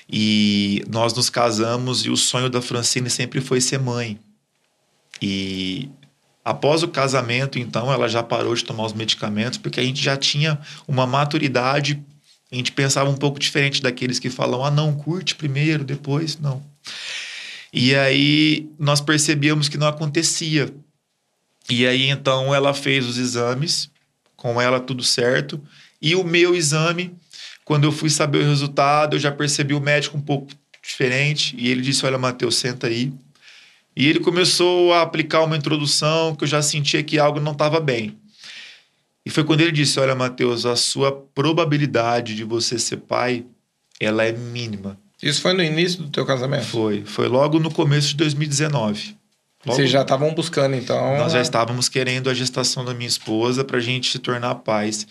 E nós nos casamos e o sonho da Francine sempre foi ser mãe. E após o casamento, então, ela já parou de tomar os medicamentos porque a gente já tinha uma maturidade. A gente pensava um pouco diferente daqueles que falam: ah, não, curte primeiro, depois. Não. E aí nós percebíamos que não acontecia. E aí então ela fez os exames, com ela tudo certo. E o meu exame, quando eu fui saber o resultado, eu já percebi o médico um pouco diferente. E ele disse: Olha, Matheus, senta aí. E ele começou a aplicar uma introdução que eu já sentia que algo não estava bem. E foi quando ele disse: Olha, Matheus, a sua probabilidade de você ser pai, ela é mínima. Isso foi no início do teu casamento? Foi. Foi logo no começo de 2019. Logo- Vocês já estavam buscando, então. nós já a- estávamos querendo a gestação da minha esposa para a gente se tornar pais.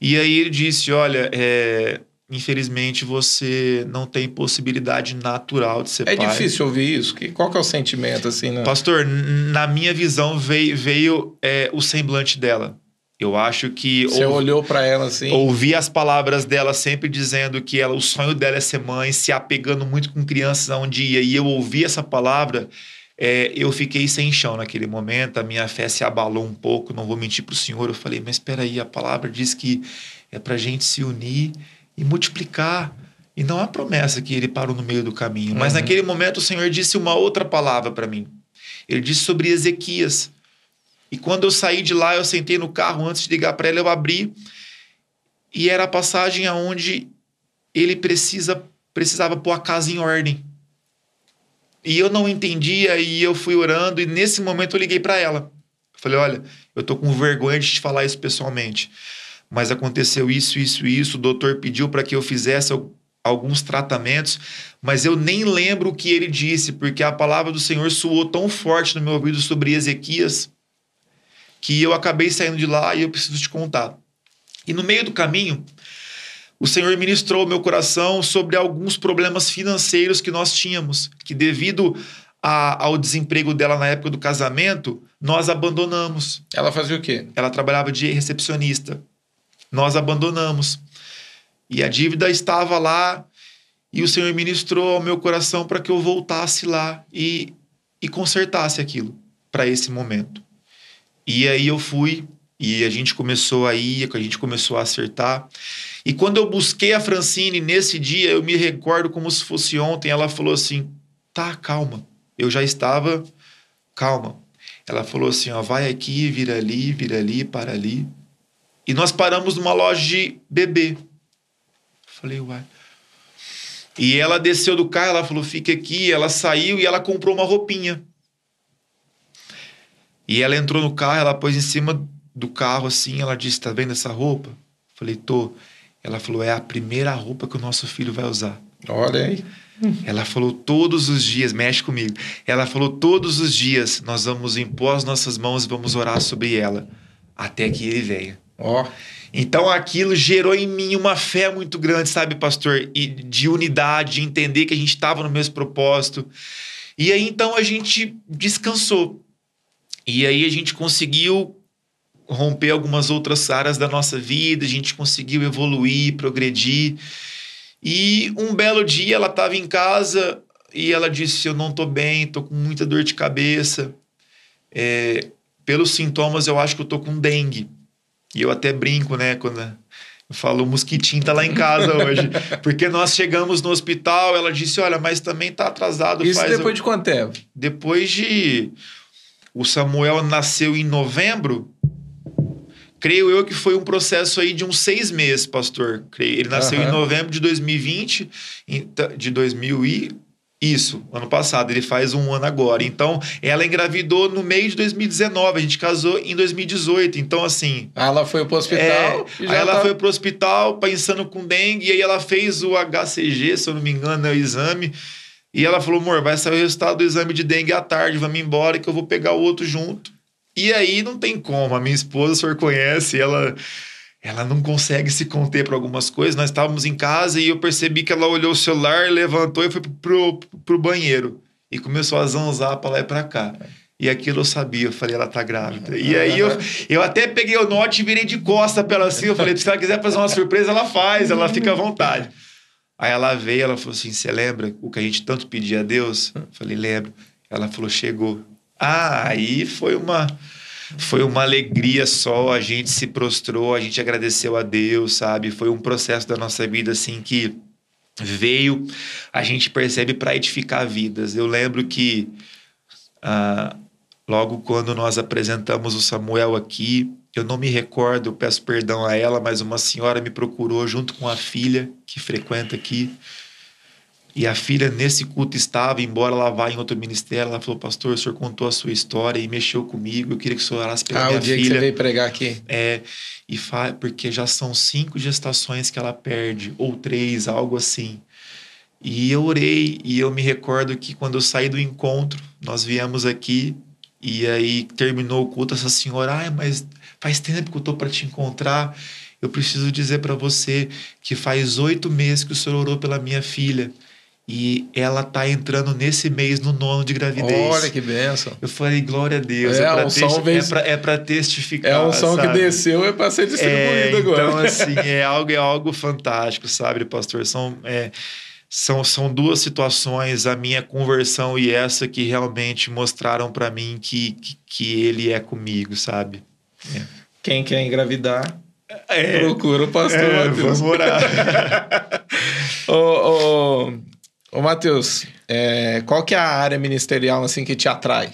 E aí ele disse: Olha, é, infelizmente você não tem possibilidade natural de ser É pai. difícil ouvir isso. Que, qual que é o sentimento, assim, né? Pastor, na minha visão veio, veio é, o semblante dela. Eu acho que Você ouvi- olhou para ela assim. ouvir as palavras dela sempre dizendo que ela, o sonho dela é ser mãe, se apegando muito com crianças um dia, e eu ouvi essa palavra, é, eu fiquei sem chão naquele momento, a minha fé se abalou um pouco, não vou mentir para o senhor. Eu falei, mas espera aí, a palavra diz que é para gente se unir e multiplicar. E não há promessa que ele parou no meio do caminho. Mas Uhum. naquele momento o Senhor disse uma outra palavra para mim. Ele disse sobre Ezequias. E quando eu saí de lá, eu sentei no carro antes de ligar para ela, eu abri e era a passagem aonde ele precisa precisava pôr a casa em ordem. E eu não entendia e eu fui orando e nesse momento eu liguei para ela. Falei: "Olha, eu tô com vergonha de te falar isso pessoalmente, mas aconteceu isso, isso, isso, o doutor pediu para que eu fizesse al- alguns tratamentos, mas eu nem lembro o que ele disse, porque a palavra do Senhor soou tão forte no meu ouvido sobre Ezequias que eu acabei saindo de lá e eu preciso te contar. E no meio do caminho, o Senhor ministrou meu coração sobre alguns problemas financeiros que nós tínhamos, que devido a- ao desemprego dela na época do casamento, nós abandonamos. Ela fazia o quê? Ela trabalhava de recepcionista. Nós abandonamos. E a dívida estava lá e o Senhor ministrou ao meu coração para que eu voltasse lá e, e consertasse aquilo para esse momento. E aí eu fui e a gente começou a ir, a gente começou a acertar. E quando eu busquei a Francine nesse dia, eu me recordo como se fosse ontem, ela falou assim: "Tá, calma". Eu já estava calma. Ela falou assim, ó, vai aqui, vira ali, vira ali, para ali. E nós paramos numa loja de bebê. Falei, uai. E ela desceu do carro, ela falou, fica aqui. Ela saiu e ela comprou uma roupinha. E ela entrou no carro, ela pôs em cima do carro assim, ela disse, tá vendo essa roupa? Falei, tô. Ela falou, é a primeira roupa que o nosso filho vai usar. Olha aí. Ela falou todos os dias, mexe comigo. Ela falou todos os dias, nós vamos impor as nossas mãos e vamos orar sobre ela até que ele venha. Ó. Então aquilo gerou em mim uma fé muito grande, sabe, pastor? E de unidade, de entender que a gente estava no mesmo propósito. E aí então a gente descansou. E aí a gente conseguiu romper algumas outras áreas da nossa vida, a gente conseguiu evoluir, progredir. E um belo dia ela estava em casa e ela disse: Eu não tô bem, tô com muita dor de cabeça. É, pelos sintomas, eu acho que eu tô com dengue. E eu até brinco, né? Quando Eu falo, o mosquitinho tá lá em casa hoje. Porque nós chegamos no hospital, ela disse: olha, mas também tá atrasado. Isso depois de quanto tempo? Depois de. O Samuel nasceu em novembro. Creio eu que foi um processo aí de uns seis meses, pastor. Ele nasceu uhum. em novembro de 2020, de 2000 e isso, ano passado, ele faz um ano agora. Então, ela engravidou no meio de 2019, a gente casou em 2018. Então, assim. Ela foi pro hospital. É, aí ela tá... foi pro hospital pensando com dengue, e aí ela fez o HCG, se eu não me engano, é o exame. E ela falou: amor, vai sair o resultado do exame de dengue à tarde, vamos embora que eu vou pegar o outro junto. E aí não tem como. A minha esposa, o senhor conhece, ela ela não consegue se conter para algumas coisas. Nós estávamos em casa e eu percebi que ela olhou o celular, levantou e foi pro, pro banheiro. E começou a zanzar para lá e para cá. E aquilo eu sabia, eu falei, ela tá grávida. E aí eu, eu até peguei o note e virei de costa pra ela assim. Eu falei, se ela quiser fazer uma surpresa, ela faz, ela fica à vontade. Aí ela veio, ela falou assim: Você lembra o que a gente tanto pedia a Deus? Eu falei, lembro. Ela falou, chegou. Ah, aí foi uma foi uma alegria só, a gente se prostrou, a gente agradeceu a Deus, sabe? Foi um processo da nossa vida assim que veio, a gente percebe para edificar vidas. Eu lembro que ah, logo quando nós apresentamos o Samuel aqui, eu não me recordo, eu peço perdão a ela, mas uma senhora me procurou junto com a filha que frequenta aqui e a filha, nesse culto, estava, embora ela vá em outro ministério, ela falou: Pastor, o senhor contou a sua história e mexeu comigo. Eu queria que o senhor orasse pela ah, minha filha. Ah, o dia que você veio pregar aqui. É, e fa... porque já são cinco gestações que ela perde, ou três, algo assim. E eu orei, e eu me recordo que quando eu saí do encontro, nós viemos aqui, e aí terminou o culto, essa senhora, ah, mas faz tempo que eu estou para te encontrar. Eu preciso dizer para você que faz oito meses que o senhor orou pela minha filha e ela tá entrando nesse mês no nono de gravidez. Olha que benção. Eu falei, glória a Deus. É, é para testi vez... é é testificar. É um som sabe? que desceu é para ser distribuído é, agora. Então, assim, é algo, é algo fantástico, sabe, pastor? São, é, são, são duas situações, a minha conversão e essa, que realmente mostraram para mim que, que, que, ele é comigo, sabe? É. Quem quer engravidar, é, procura o pastor é, Matheus. Vamos orar. ô, ô, Ô, Matheus, é, qual que é a área ministerial assim que te atrai?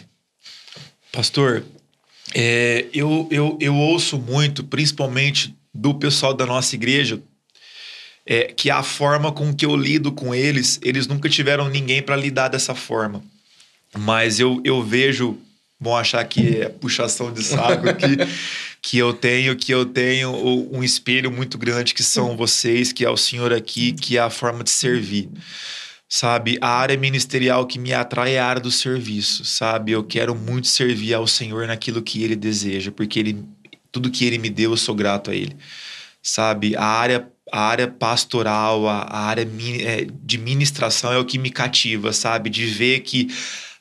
Pastor, é, eu, eu, eu ouço muito, principalmente do pessoal da nossa igreja, é, que a forma com que eu lido com eles, eles nunca tiveram ninguém para lidar dessa forma. Mas eu, eu vejo, vão achar que é puxação de saco aqui, que eu tenho, que eu tenho um espelho muito grande que são vocês, que é o senhor aqui, que é a forma de servir sabe? A área ministerial que me atrai é a área do serviço, sabe? Eu quero muito servir ao Senhor naquilo que Ele deseja, porque Ele, tudo que Ele me deu, eu sou grato a Ele, sabe? A área a área pastoral, a, a área é, de ministração é o que me cativa, sabe? De ver que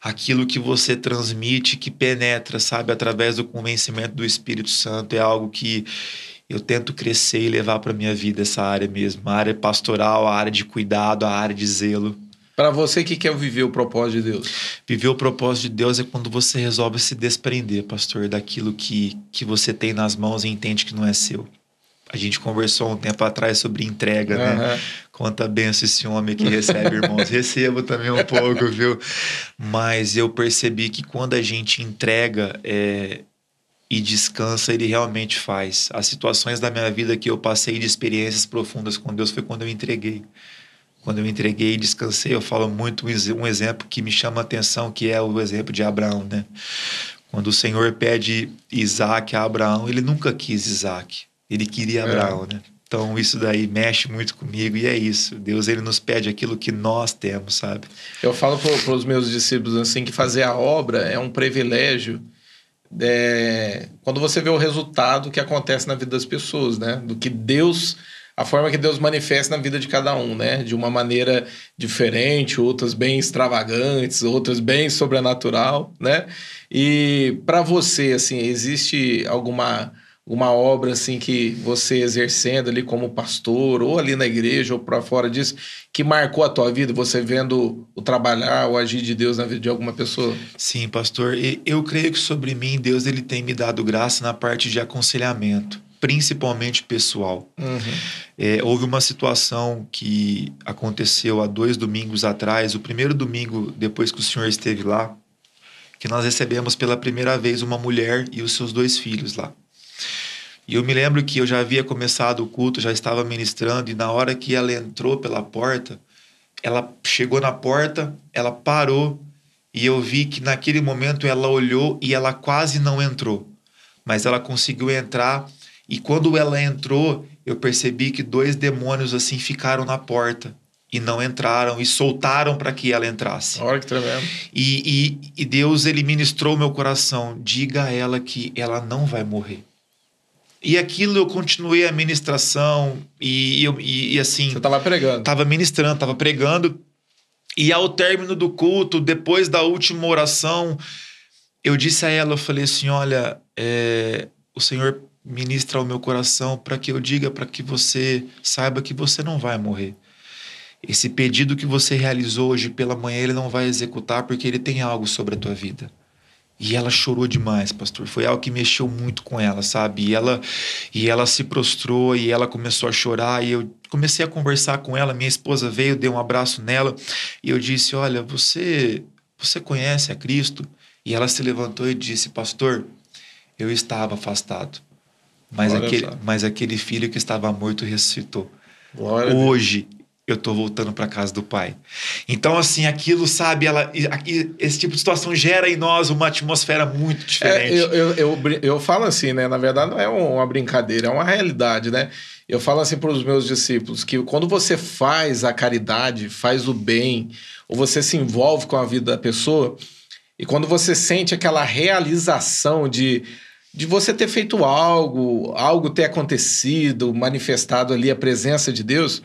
aquilo que você transmite, que penetra, sabe, através do convencimento do Espírito Santo, é algo que eu tento crescer e levar para minha vida essa área mesmo, a área pastoral, a área de cuidado, a área de zelo. Para você que quer viver o propósito de Deus? Viver o propósito de Deus é quando você resolve se desprender, pastor, daquilo que, que você tem nas mãos e entende que não é seu. A gente conversou um tempo atrás sobre entrega, uhum. né? Quanta benção esse homem que recebe, irmãos. Recebo também um pouco, viu? Mas eu percebi que quando a gente entrega, é, e descansa, ele realmente faz. As situações da minha vida que eu passei de experiências profundas com Deus foi quando eu entreguei. Quando eu entreguei e descansei, eu falo muito um exemplo que me chama a atenção, que é o exemplo de Abraão, né? Quando o Senhor pede Isaac a Abraão, ele nunca quis Isaac, ele queria é. Abraão, né? Então isso daí mexe muito comigo e é isso. Deus ele nos pede aquilo que nós temos, sabe? Eu falo para os meus discípulos assim que fazer a obra é um privilégio é, quando você vê o resultado que acontece na vida das pessoas, né? Do que Deus, a forma que Deus manifesta na vida de cada um, né? De uma maneira diferente, outras bem extravagantes, outras bem sobrenatural, né? E para você, assim, existe alguma uma obra assim que você exercendo ali como pastor ou ali na igreja ou para fora disso que marcou a tua vida você vendo o trabalhar o agir de Deus na vida de alguma pessoa sim pastor eu creio que sobre mim Deus ele tem me dado graça na parte de aconselhamento principalmente pessoal. Uhum. É, houve uma situação que aconteceu há dois domingos atrás, o primeiro domingo depois que o senhor esteve lá, que nós recebemos pela primeira vez uma mulher e os seus dois filhos lá. E eu me lembro que eu já havia começado o culto, já estava ministrando, e na hora que ela entrou pela porta, ela chegou na porta, ela parou, e eu vi que naquele momento ela olhou e ela quase não entrou. Mas ela conseguiu entrar, e quando ela entrou, eu percebi que dois demônios assim ficaram na porta e não entraram e soltaram para que ela entrasse. Olha que tremendo. E, e, e Deus ele ministrou meu coração. Diga a ela que ela não vai morrer. E aquilo eu continuei a ministração e, e, e assim. Você estava pregando? Estava ministrando, estava pregando. E ao término do culto, depois da última oração, eu disse a ela, eu falei assim, olha, é, o Senhor ministra ao meu coração para que eu diga, para que você saiba que você não vai morrer. Esse pedido que você realizou hoje pela manhã, ele não vai executar porque ele tem algo sobre a tua vida. E ela chorou demais, pastor. Foi algo que mexeu muito com ela, sabe? E ela, e ela se prostrou e ela começou a chorar. E eu comecei a conversar com ela. Minha esposa veio, deu um abraço nela. E eu disse: Olha, você, você conhece a Cristo? E ela se levantou e disse: Pastor, eu estava afastado. Mas, aquele, mas aquele filho que estava morto ressuscitou. Glória Hoje eu tô voltando para casa do pai. Então, assim, aquilo, sabe, ela, esse tipo de situação gera em nós uma atmosfera muito diferente. É, eu, eu, eu, eu, falo assim, né? Na verdade, não é uma brincadeira, é uma realidade, né? Eu falo assim para os meus discípulos que quando você faz a caridade, faz o bem, ou você se envolve com a vida da pessoa, e quando você sente aquela realização de de você ter feito algo, algo ter acontecido, manifestado ali a presença de Deus,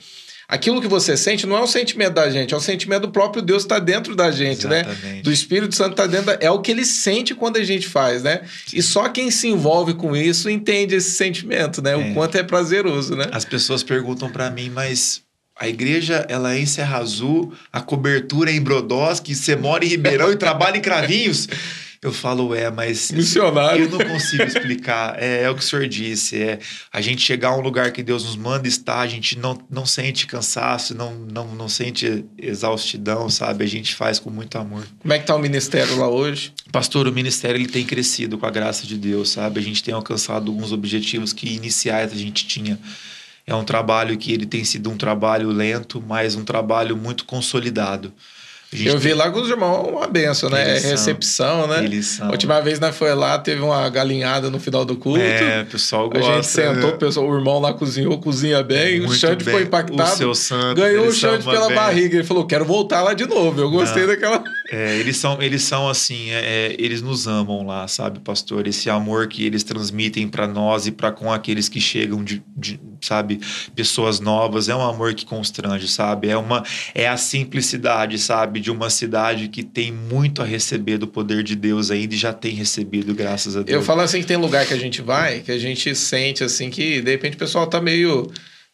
aquilo que você sente não é o sentimento da gente, é o sentimento do próprio Deus que está dentro da gente, né? Exatamente. né? Do Espírito Santo está dentro, da... é o que ele sente quando a gente faz, né? E só quem se envolve com isso entende esse sentimento, né? É. O quanto é prazeroso, né? As pessoas perguntam para mim, mas a igreja ela é em Serra Azul, a cobertura é em Brodowski, você mora em Ribeirão e trabalha em Cravinhos. Eu falo, é, mas. Missionário. Eu não consigo explicar. É, é, o que o senhor disse. É a gente chegar a um lugar que Deus nos manda estar, a gente não, não sente cansaço, não, não, não sente exaustidão, sabe? A gente faz com muito amor. Como é que tá o ministério lá hoje? Pastor, o ministério ele tem crescido com a graça de Deus, sabe? A gente tem alcançado alguns objetivos que iniciais a gente tinha. É um trabalho que ele tem sido um trabalho lento, mas um trabalho muito consolidado. Eu vi lá com os irmãos uma benção, né? Eles Recepção, são. né? Eles são. A última vez nós foi lá, teve uma galinhada no final do culto. É, o pessoal gosta. A gente sentou, né? o, pessoal, o irmão lá cozinhou, cozinha bem. Muito o Xande ficou impactado. O seu santo. Ganhou o Xande pela bem. barriga. Ele falou: quero voltar lá de novo. Eu gostei Não. daquela. É, eles são, eles são assim, é, é eles nos amam lá, sabe, pastor? Esse amor que eles transmitem para nós e para com aqueles que chegam de, de, sabe, pessoas novas, é um amor que constrange, sabe? É uma é a simplicidade, sabe, de uma cidade que tem muito a receber do poder de Deus ainda e já tem recebido, graças a Deus. Eu falo assim que tem lugar que a gente vai, que a gente sente assim que de repente o pessoal tá meio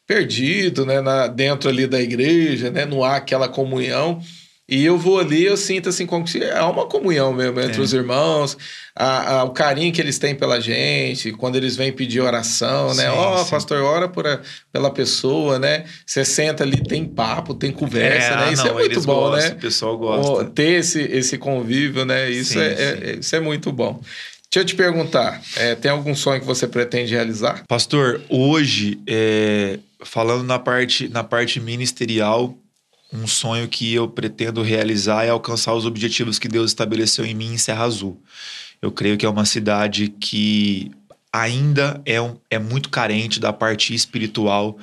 perdido, né, na, dentro ali da igreja, né, não há aquela comunhão. E eu vou ali, eu sinto assim como se é uma comunhão mesmo entre é. os irmãos, a, a, o carinho que eles têm pela gente, quando eles vêm pedir oração, né? Ó, oh, pastor, ora por a, pela pessoa, né? Você senta ali, tem papo, tem conversa, é, né? Isso é não, é muito bom, gostam, né? O pessoal gosta. ter esse, esse convívio, né? Isso, sim, é, é, isso é muito bom. Deixa eu te perguntar, é, tem algum sonho que você pretende realizar? Pastor, hoje, é, falando na parte, na parte ministerial, um sonho que eu pretendo realizar é alcançar os objetivos que Deus estabeleceu em mim em Serra Azul. Eu creio que é uma cidade que ainda é, um, é muito carente da parte espiritual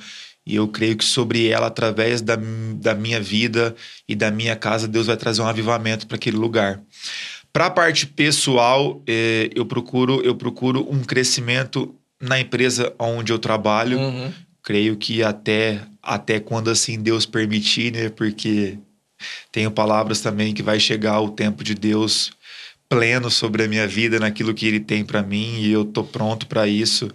e eu creio que sobre ela, através da, da minha vida e da minha casa, Deus vai trazer um avivamento para aquele lugar. Para a parte pessoal, eh, eu procuro eu procuro um crescimento na empresa onde eu trabalho. Uhum creio que até até quando assim Deus permitir, né? Porque tenho palavras também que vai chegar o tempo de Deus pleno sobre a minha vida, naquilo que Ele tem para mim e eu tô pronto para isso.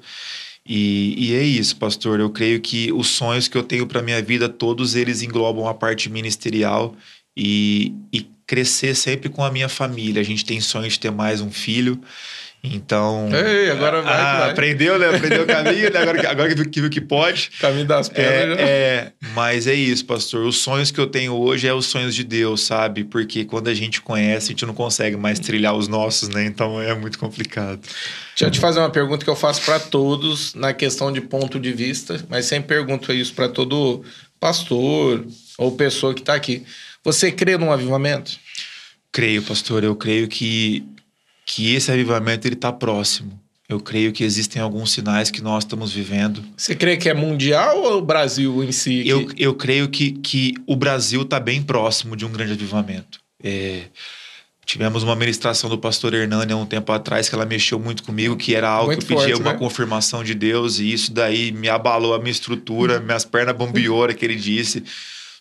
E, e, é isso, pastor. Eu creio que os sonhos que eu tenho para minha vida, todos eles englobam a parte ministerial e, e crescer sempre com a minha família. A gente tem sonho de ter mais um filho. Então. Ei, agora vai, ah, vai. Aprendeu, né? Aprendeu o caminho, né? Agora, agora que viu que pode. Caminho das pedras. É, é, mas é isso, pastor. Os sonhos que eu tenho hoje é os sonhos de Deus, sabe? Porque quando a gente conhece, a gente não consegue mais trilhar os nossos, né? Então é muito complicado. Deixa eu te fazer uma pergunta que eu faço para todos na questão de ponto de vista, mas sempre pergunto isso para todo pastor ou pessoa que está aqui. Você crê num avivamento? Creio, pastor. Eu creio que que esse avivamento ele está próximo. Eu creio que existem alguns sinais que nós estamos vivendo. Você crê que é mundial ou o Brasil em si? Que... Eu, eu creio que, que o Brasil está bem próximo de um grande avivamento. É, tivemos uma ministração do pastor Hernani há um tempo atrás que ela mexeu muito comigo, que era algo muito que eu pedia forte, uma né? confirmação de Deus, e isso daí me abalou a minha estrutura, minhas pernas bombeou, que ele disse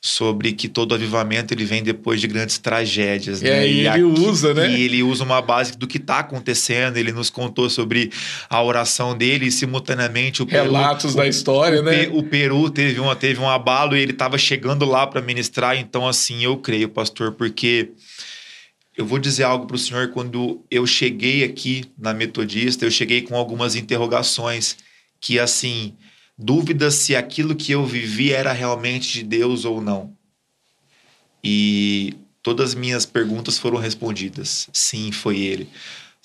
sobre que todo avivamento ele vem depois de grandes tragédias. Né? É, e, e ele aqui, usa, né? E ele usa uma base do que está acontecendo. Ele nos contou sobre a oração dele e simultaneamente o relatos Peru, da história, o, né? O Peru teve uma teve um abalo e ele estava chegando lá para ministrar. Então assim eu creio, pastor, porque eu vou dizer algo para o senhor quando eu cheguei aqui na Metodista, eu cheguei com algumas interrogações que assim dúvidas se aquilo que eu vivi era realmente de Deus ou não. E todas as minhas perguntas foram respondidas. Sim, foi Ele.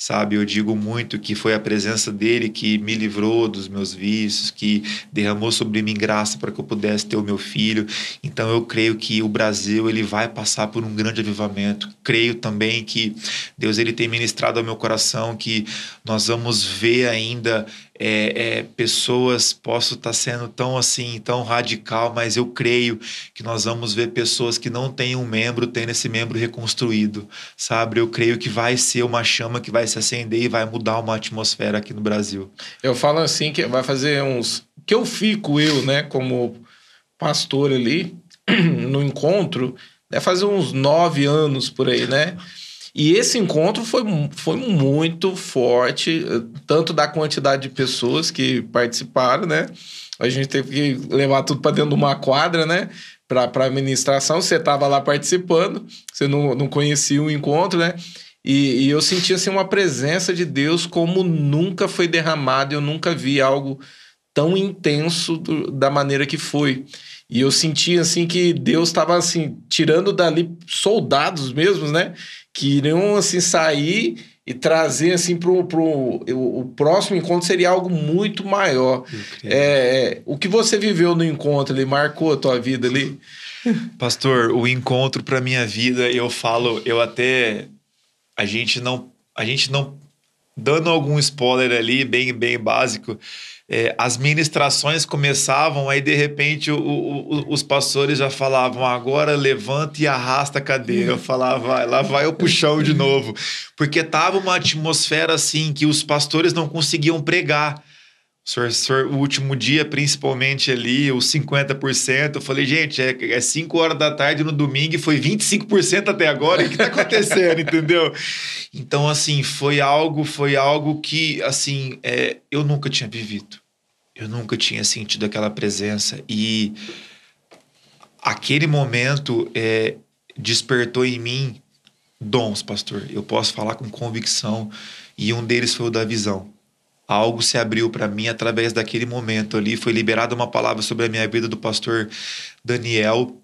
Sabe, eu digo muito que foi a presença dele que me livrou dos meus vícios, que derramou sobre mim graça para que eu pudesse ter o meu filho. Então eu creio que o Brasil ele vai passar por um grande avivamento. Creio também que Deus ele tem ministrado ao meu coração que nós vamos ver ainda é, é, pessoas, posso estar tá sendo tão assim, tão radical, mas eu creio que nós vamos ver pessoas que não têm um membro tendo esse membro reconstruído, sabe? Eu creio que vai ser uma chama que vai se acender e vai mudar uma atmosfera aqui no Brasil. Eu falo assim que vai fazer uns. que eu fico, eu, né, como pastor ali, no encontro, deve fazer uns nove anos por aí, né? E esse encontro foi, foi muito forte, tanto da quantidade de pessoas que participaram, né? A gente teve que levar tudo para dentro de uma quadra, né? Para a administração. Você estava lá participando, você não, não conhecia o encontro, né? E, e, eu senti assim, uma presença de Deus como nunca foi derramado. Eu nunca vi algo tão intenso do, da maneira que foi. E eu senti assim que Deus estava assim tirando dali soldados mesmos, né? Que iriam assim sair e trazer assim para o próximo encontro seria algo muito maior. É, é, o que você viveu no encontro ele marcou a tua vida ali? Pastor, o encontro para minha vida, eu falo, eu até a gente não a gente não dando algum spoiler ali bem bem básico, é, as ministrações começavam, aí de repente o, o, os pastores já falavam: agora levanta e arrasta a cadeira. Eu falava, vai, lá vai o puxão de novo. Porque tava uma atmosfera assim que os pastores não conseguiam pregar. O último dia, principalmente ali, os 50%, eu falei, gente, é, 5 horas da tarde no domingo e foi 25% até agora, o que está acontecendo, entendeu? Então, assim, foi algo, foi algo que, assim, é, eu nunca tinha vivido. Eu nunca tinha sentido aquela presença. E aquele momento é, despertou em mim dons, pastor. Eu posso falar com convicção. E um deles foi o da visão. Algo se abriu para mim através daquele momento ali. Foi liberada uma palavra sobre a minha vida do pastor Daniel.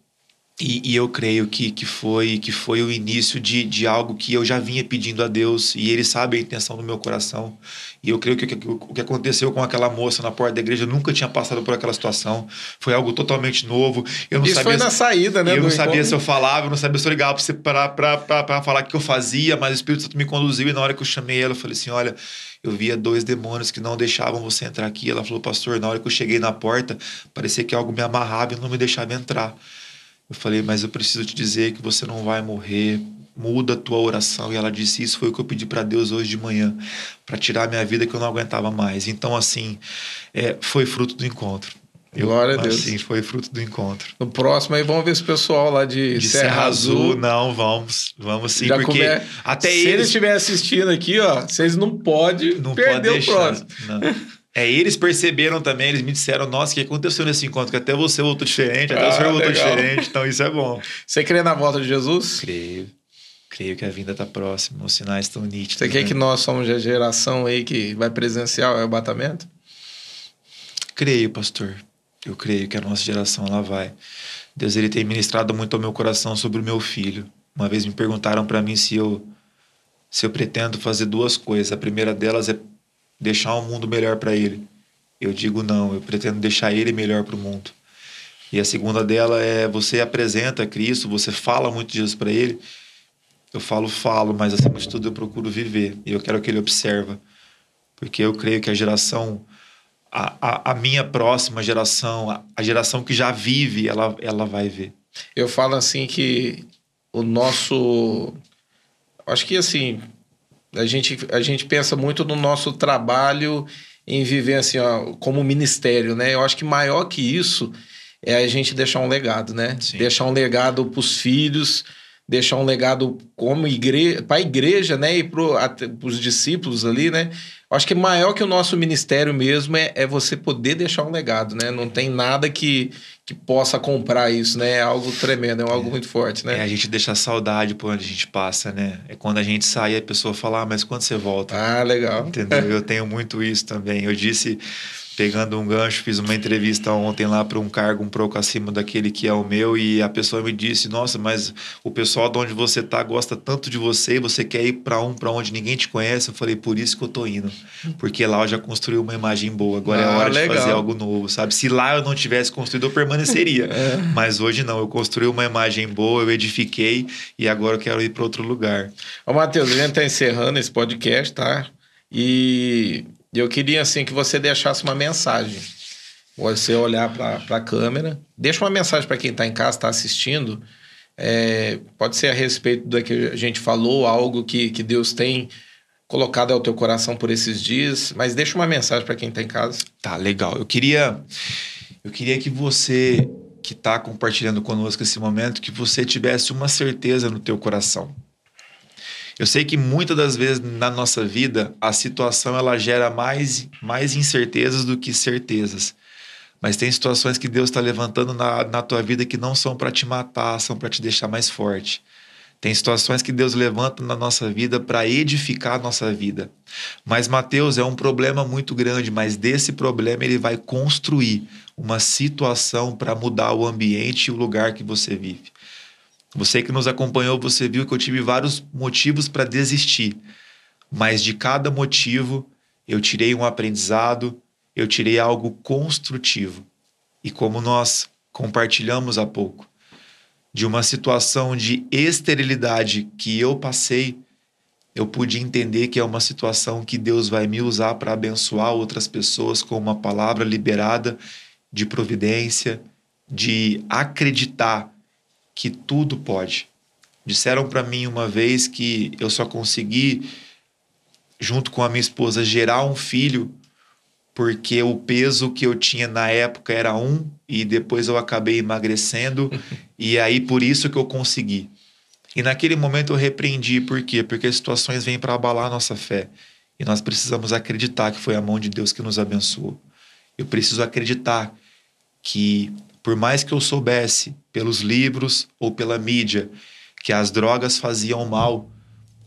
E, e, eu creio que, que, foi, que foi o início de, de algo que eu já vinha pedindo a Deus e Ele sabe a intenção do meu coração. E eu creio que, que o que aconteceu com aquela moça na porta da igreja, eu nunca tinha passado por aquela situação. Foi algo totalmente novo. Eu não Isso sabia foi na saída, né? Eu não sabia encontro. se eu falava, eu não sabia se eu ligava para falar o que eu fazia, mas o Espírito Santo me conduziu e na hora que eu chamei ela, eu falei assim: olha, eu via dois demônios que não deixavam você entrar aqui. Ela falou, pastor, na hora que eu cheguei na porta, parecia que algo me amarrava e não me deixava entrar. Eu falei, mas eu preciso te dizer que você não vai morrer. Muda a tua oração. E ela disse: Isso foi o que eu pedi para Deus hoje de manhã, para tirar a minha vida que eu não aguentava mais. Então, assim, é, foi fruto do encontro. Eu, Glória a Deus. Assim, foi fruto do encontro. No próximo aí vamos ver esse pessoal lá de, de Serra, Serra Azul. Azul. Não, vamos. Vamos sim, Já porque come... até Se eles... estiverem assistindo aqui, ó, vocês não podem perder pode o próximo. Não. É, eles perceberam também, eles me disseram, nossa, o que aconteceu nesse encontro? Que até você voltou diferente, até ah, o senhor voltou diferente, então isso é bom. Você crê na volta de Jesus? Creio. Creio que a vinda está próxima, os sinais estão nítidos. Você quer né? que nós somos a geração aí que vai presenciar o arrebatamento? Creio, pastor. Eu creio que a nossa geração ela vai. Deus ele tem ministrado muito ao meu coração sobre o meu filho. Uma vez me perguntaram para mim se eu se eu pretendo fazer duas coisas. A primeira delas é deixar um mundo melhor para ele. Eu digo não, eu pretendo deixar ele melhor para o mundo. E a segunda dela é você apresenta Cristo, você fala muito de Jesus para ele. Eu falo, falo, mas acima de tudo eu procuro viver. E eu quero que ele observa. Porque eu creio que a geração a, a, a, minha próxima geração, a, a, geração que já vive, ela, ela vai ver. Eu falo assim que o nosso. Acho que assim, a gente, a gente pensa muito no nosso trabalho em viver assim, ó, como ministério, né? Eu acho que maior que isso é a gente deixar um legado, né? Sim. Deixar um legado para os filhos, deixar um legado como igreja, para a igreja, né? E para os discípulos ali, né? Acho que maior que o nosso ministério mesmo é, é você poder deixar um legado, né? Não tem nada que, que possa comprar isso, né? É algo tremendo, é algo é, muito forte, né? É a gente deixar saudade por onde a gente passa, né? É quando a gente sai e a pessoa fala, ah, mas quando você volta? Ah, legal. Entendeu? Eu tenho muito isso também. Eu disse pegando um gancho, fiz uma entrevista ontem lá para um cargo um pouco acima daquele que é o meu e a pessoa me disse: "Nossa, mas o pessoal de onde você tá gosta tanto de você e você quer ir para um para onde ninguém te conhece". Eu falei: "Por isso que eu tô indo". Porque lá eu já construí uma imagem boa. Agora ah, é hora legal. de fazer algo novo, sabe? Se lá eu não tivesse construído, eu permaneceria. é. Mas hoje não, eu construí uma imagem boa, eu edifiquei e agora eu quero ir para outro lugar. Ô, Matheus, a gente tá encerrando esse podcast, tá? E eu queria assim que você deixasse uma mensagem. Você olhar para a câmera, deixa uma mensagem para quem está em casa, está assistindo. É, pode ser a respeito do que a gente falou, algo que, que Deus tem colocado ao teu coração por esses dias, mas deixa uma mensagem para quem está em casa. Tá, legal. Eu queria, eu queria que você que está compartilhando conosco esse momento, que você tivesse uma certeza no teu coração. Eu sei que muitas das vezes na nossa vida a situação ela gera mais, mais incertezas do que certezas. Mas tem situações que Deus está levantando na, na tua vida que não são para te matar, são para te deixar mais forte. Tem situações que Deus levanta na nossa vida para edificar a nossa vida. Mas Mateus é um problema muito grande, mas desse problema ele vai construir uma situação para mudar o ambiente e o lugar que você vive. Você que nos acompanhou, você viu que eu tive vários motivos para desistir, mas de cada motivo eu tirei um aprendizado, eu tirei algo construtivo. E como nós compartilhamos há pouco, de uma situação de esterilidade que eu passei, eu pude entender que é uma situação que Deus vai me usar para abençoar outras pessoas com uma palavra liberada de providência, de acreditar que tudo pode. Disseram para mim uma vez que eu só consegui, junto com a minha esposa, gerar um filho porque o peso que eu tinha na época era um e depois eu acabei emagrecendo e aí por isso que eu consegui. E naquele momento eu repreendi, por quê? Porque as situações vêm para abalar a nossa fé e nós precisamos acreditar que foi a mão de Deus que nos abençoou. Eu preciso acreditar que por mais que eu soubesse pelos livros ou pela mídia que as drogas faziam mal,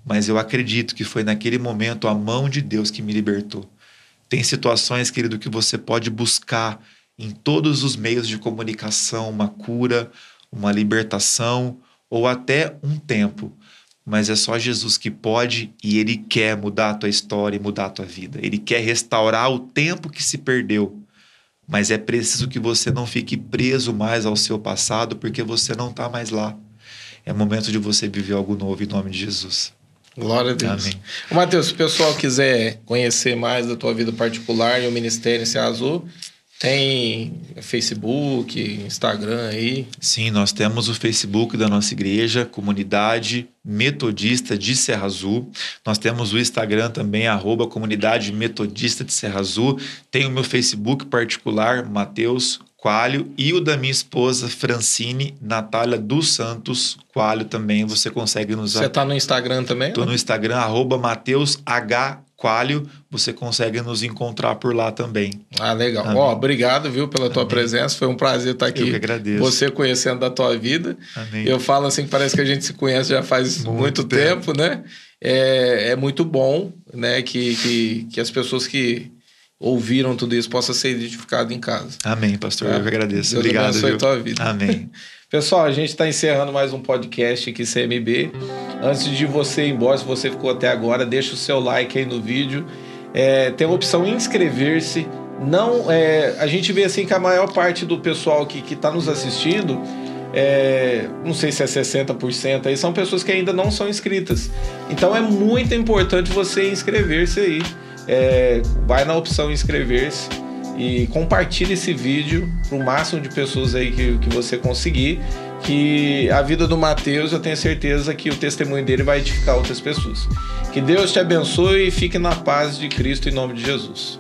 mas eu acredito que foi naquele momento a mão de Deus que me libertou. Tem situações, querido, que você pode buscar em todos os meios de comunicação uma cura, uma libertação ou até um tempo. Mas é só Jesus que pode e ele quer mudar a tua história e mudar a tua vida. Ele quer restaurar o tempo que se perdeu mas é preciso que você não fique preso mais ao seu passado, porque você não está mais lá. É momento de você viver algo novo em nome de Jesus. Glória a Deus. Amém. Matheus, se o pessoal quiser conhecer mais da tua vida particular e o Ministério Céu Azul, tem Facebook, Instagram aí? Sim, nós temos o Facebook da nossa igreja, Comunidade Metodista de Serra Azul. Nós temos o Instagram também, arroba Comunidade Metodista de Serra Azul. Tem o meu Facebook particular, Mateus Coalho, e o da minha esposa, Francine Natália dos Santos Coalho também. Você consegue nos... Você está no Instagram também? Estou no Instagram, arroba Mateus H Qualio, você consegue nos encontrar por lá também. Ah, legal. Ó, obrigado, viu, pela tua Amém. presença. Foi um prazer estar aqui. Eu que agradeço. Você conhecendo da tua vida. Amém. Eu falo assim, parece que a gente se conhece já faz muito, muito tempo. tempo, né? É, é muito bom, né, que, que, que as pessoas que ouviram tudo isso possam ser edificados em casa. Amém, pastor. Tá? Eu agradeço. Deus Obrigado. Abençoe viu? tua vida. Amém. Pessoal, a gente está encerrando mais um podcast aqui CMB. Antes de você ir embora, se você ficou até agora, deixa o seu like aí no vídeo. É, tem a opção inscrever-se. Não, é, a gente vê assim que a maior parte do pessoal que está nos assistindo, é, não sei se é 60% aí, são pessoas que ainda não são inscritas. Então é muito importante você inscrever-se aí. É, vai na opção inscrever-se e compartilhe esse vídeo para o máximo de pessoas aí que, que você conseguir. Que a vida do Mateus, eu tenho certeza que o testemunho dele vai edificar outras pessoas. Que Deus te abençoe e fique na paz de Cristo em nome de Jesus.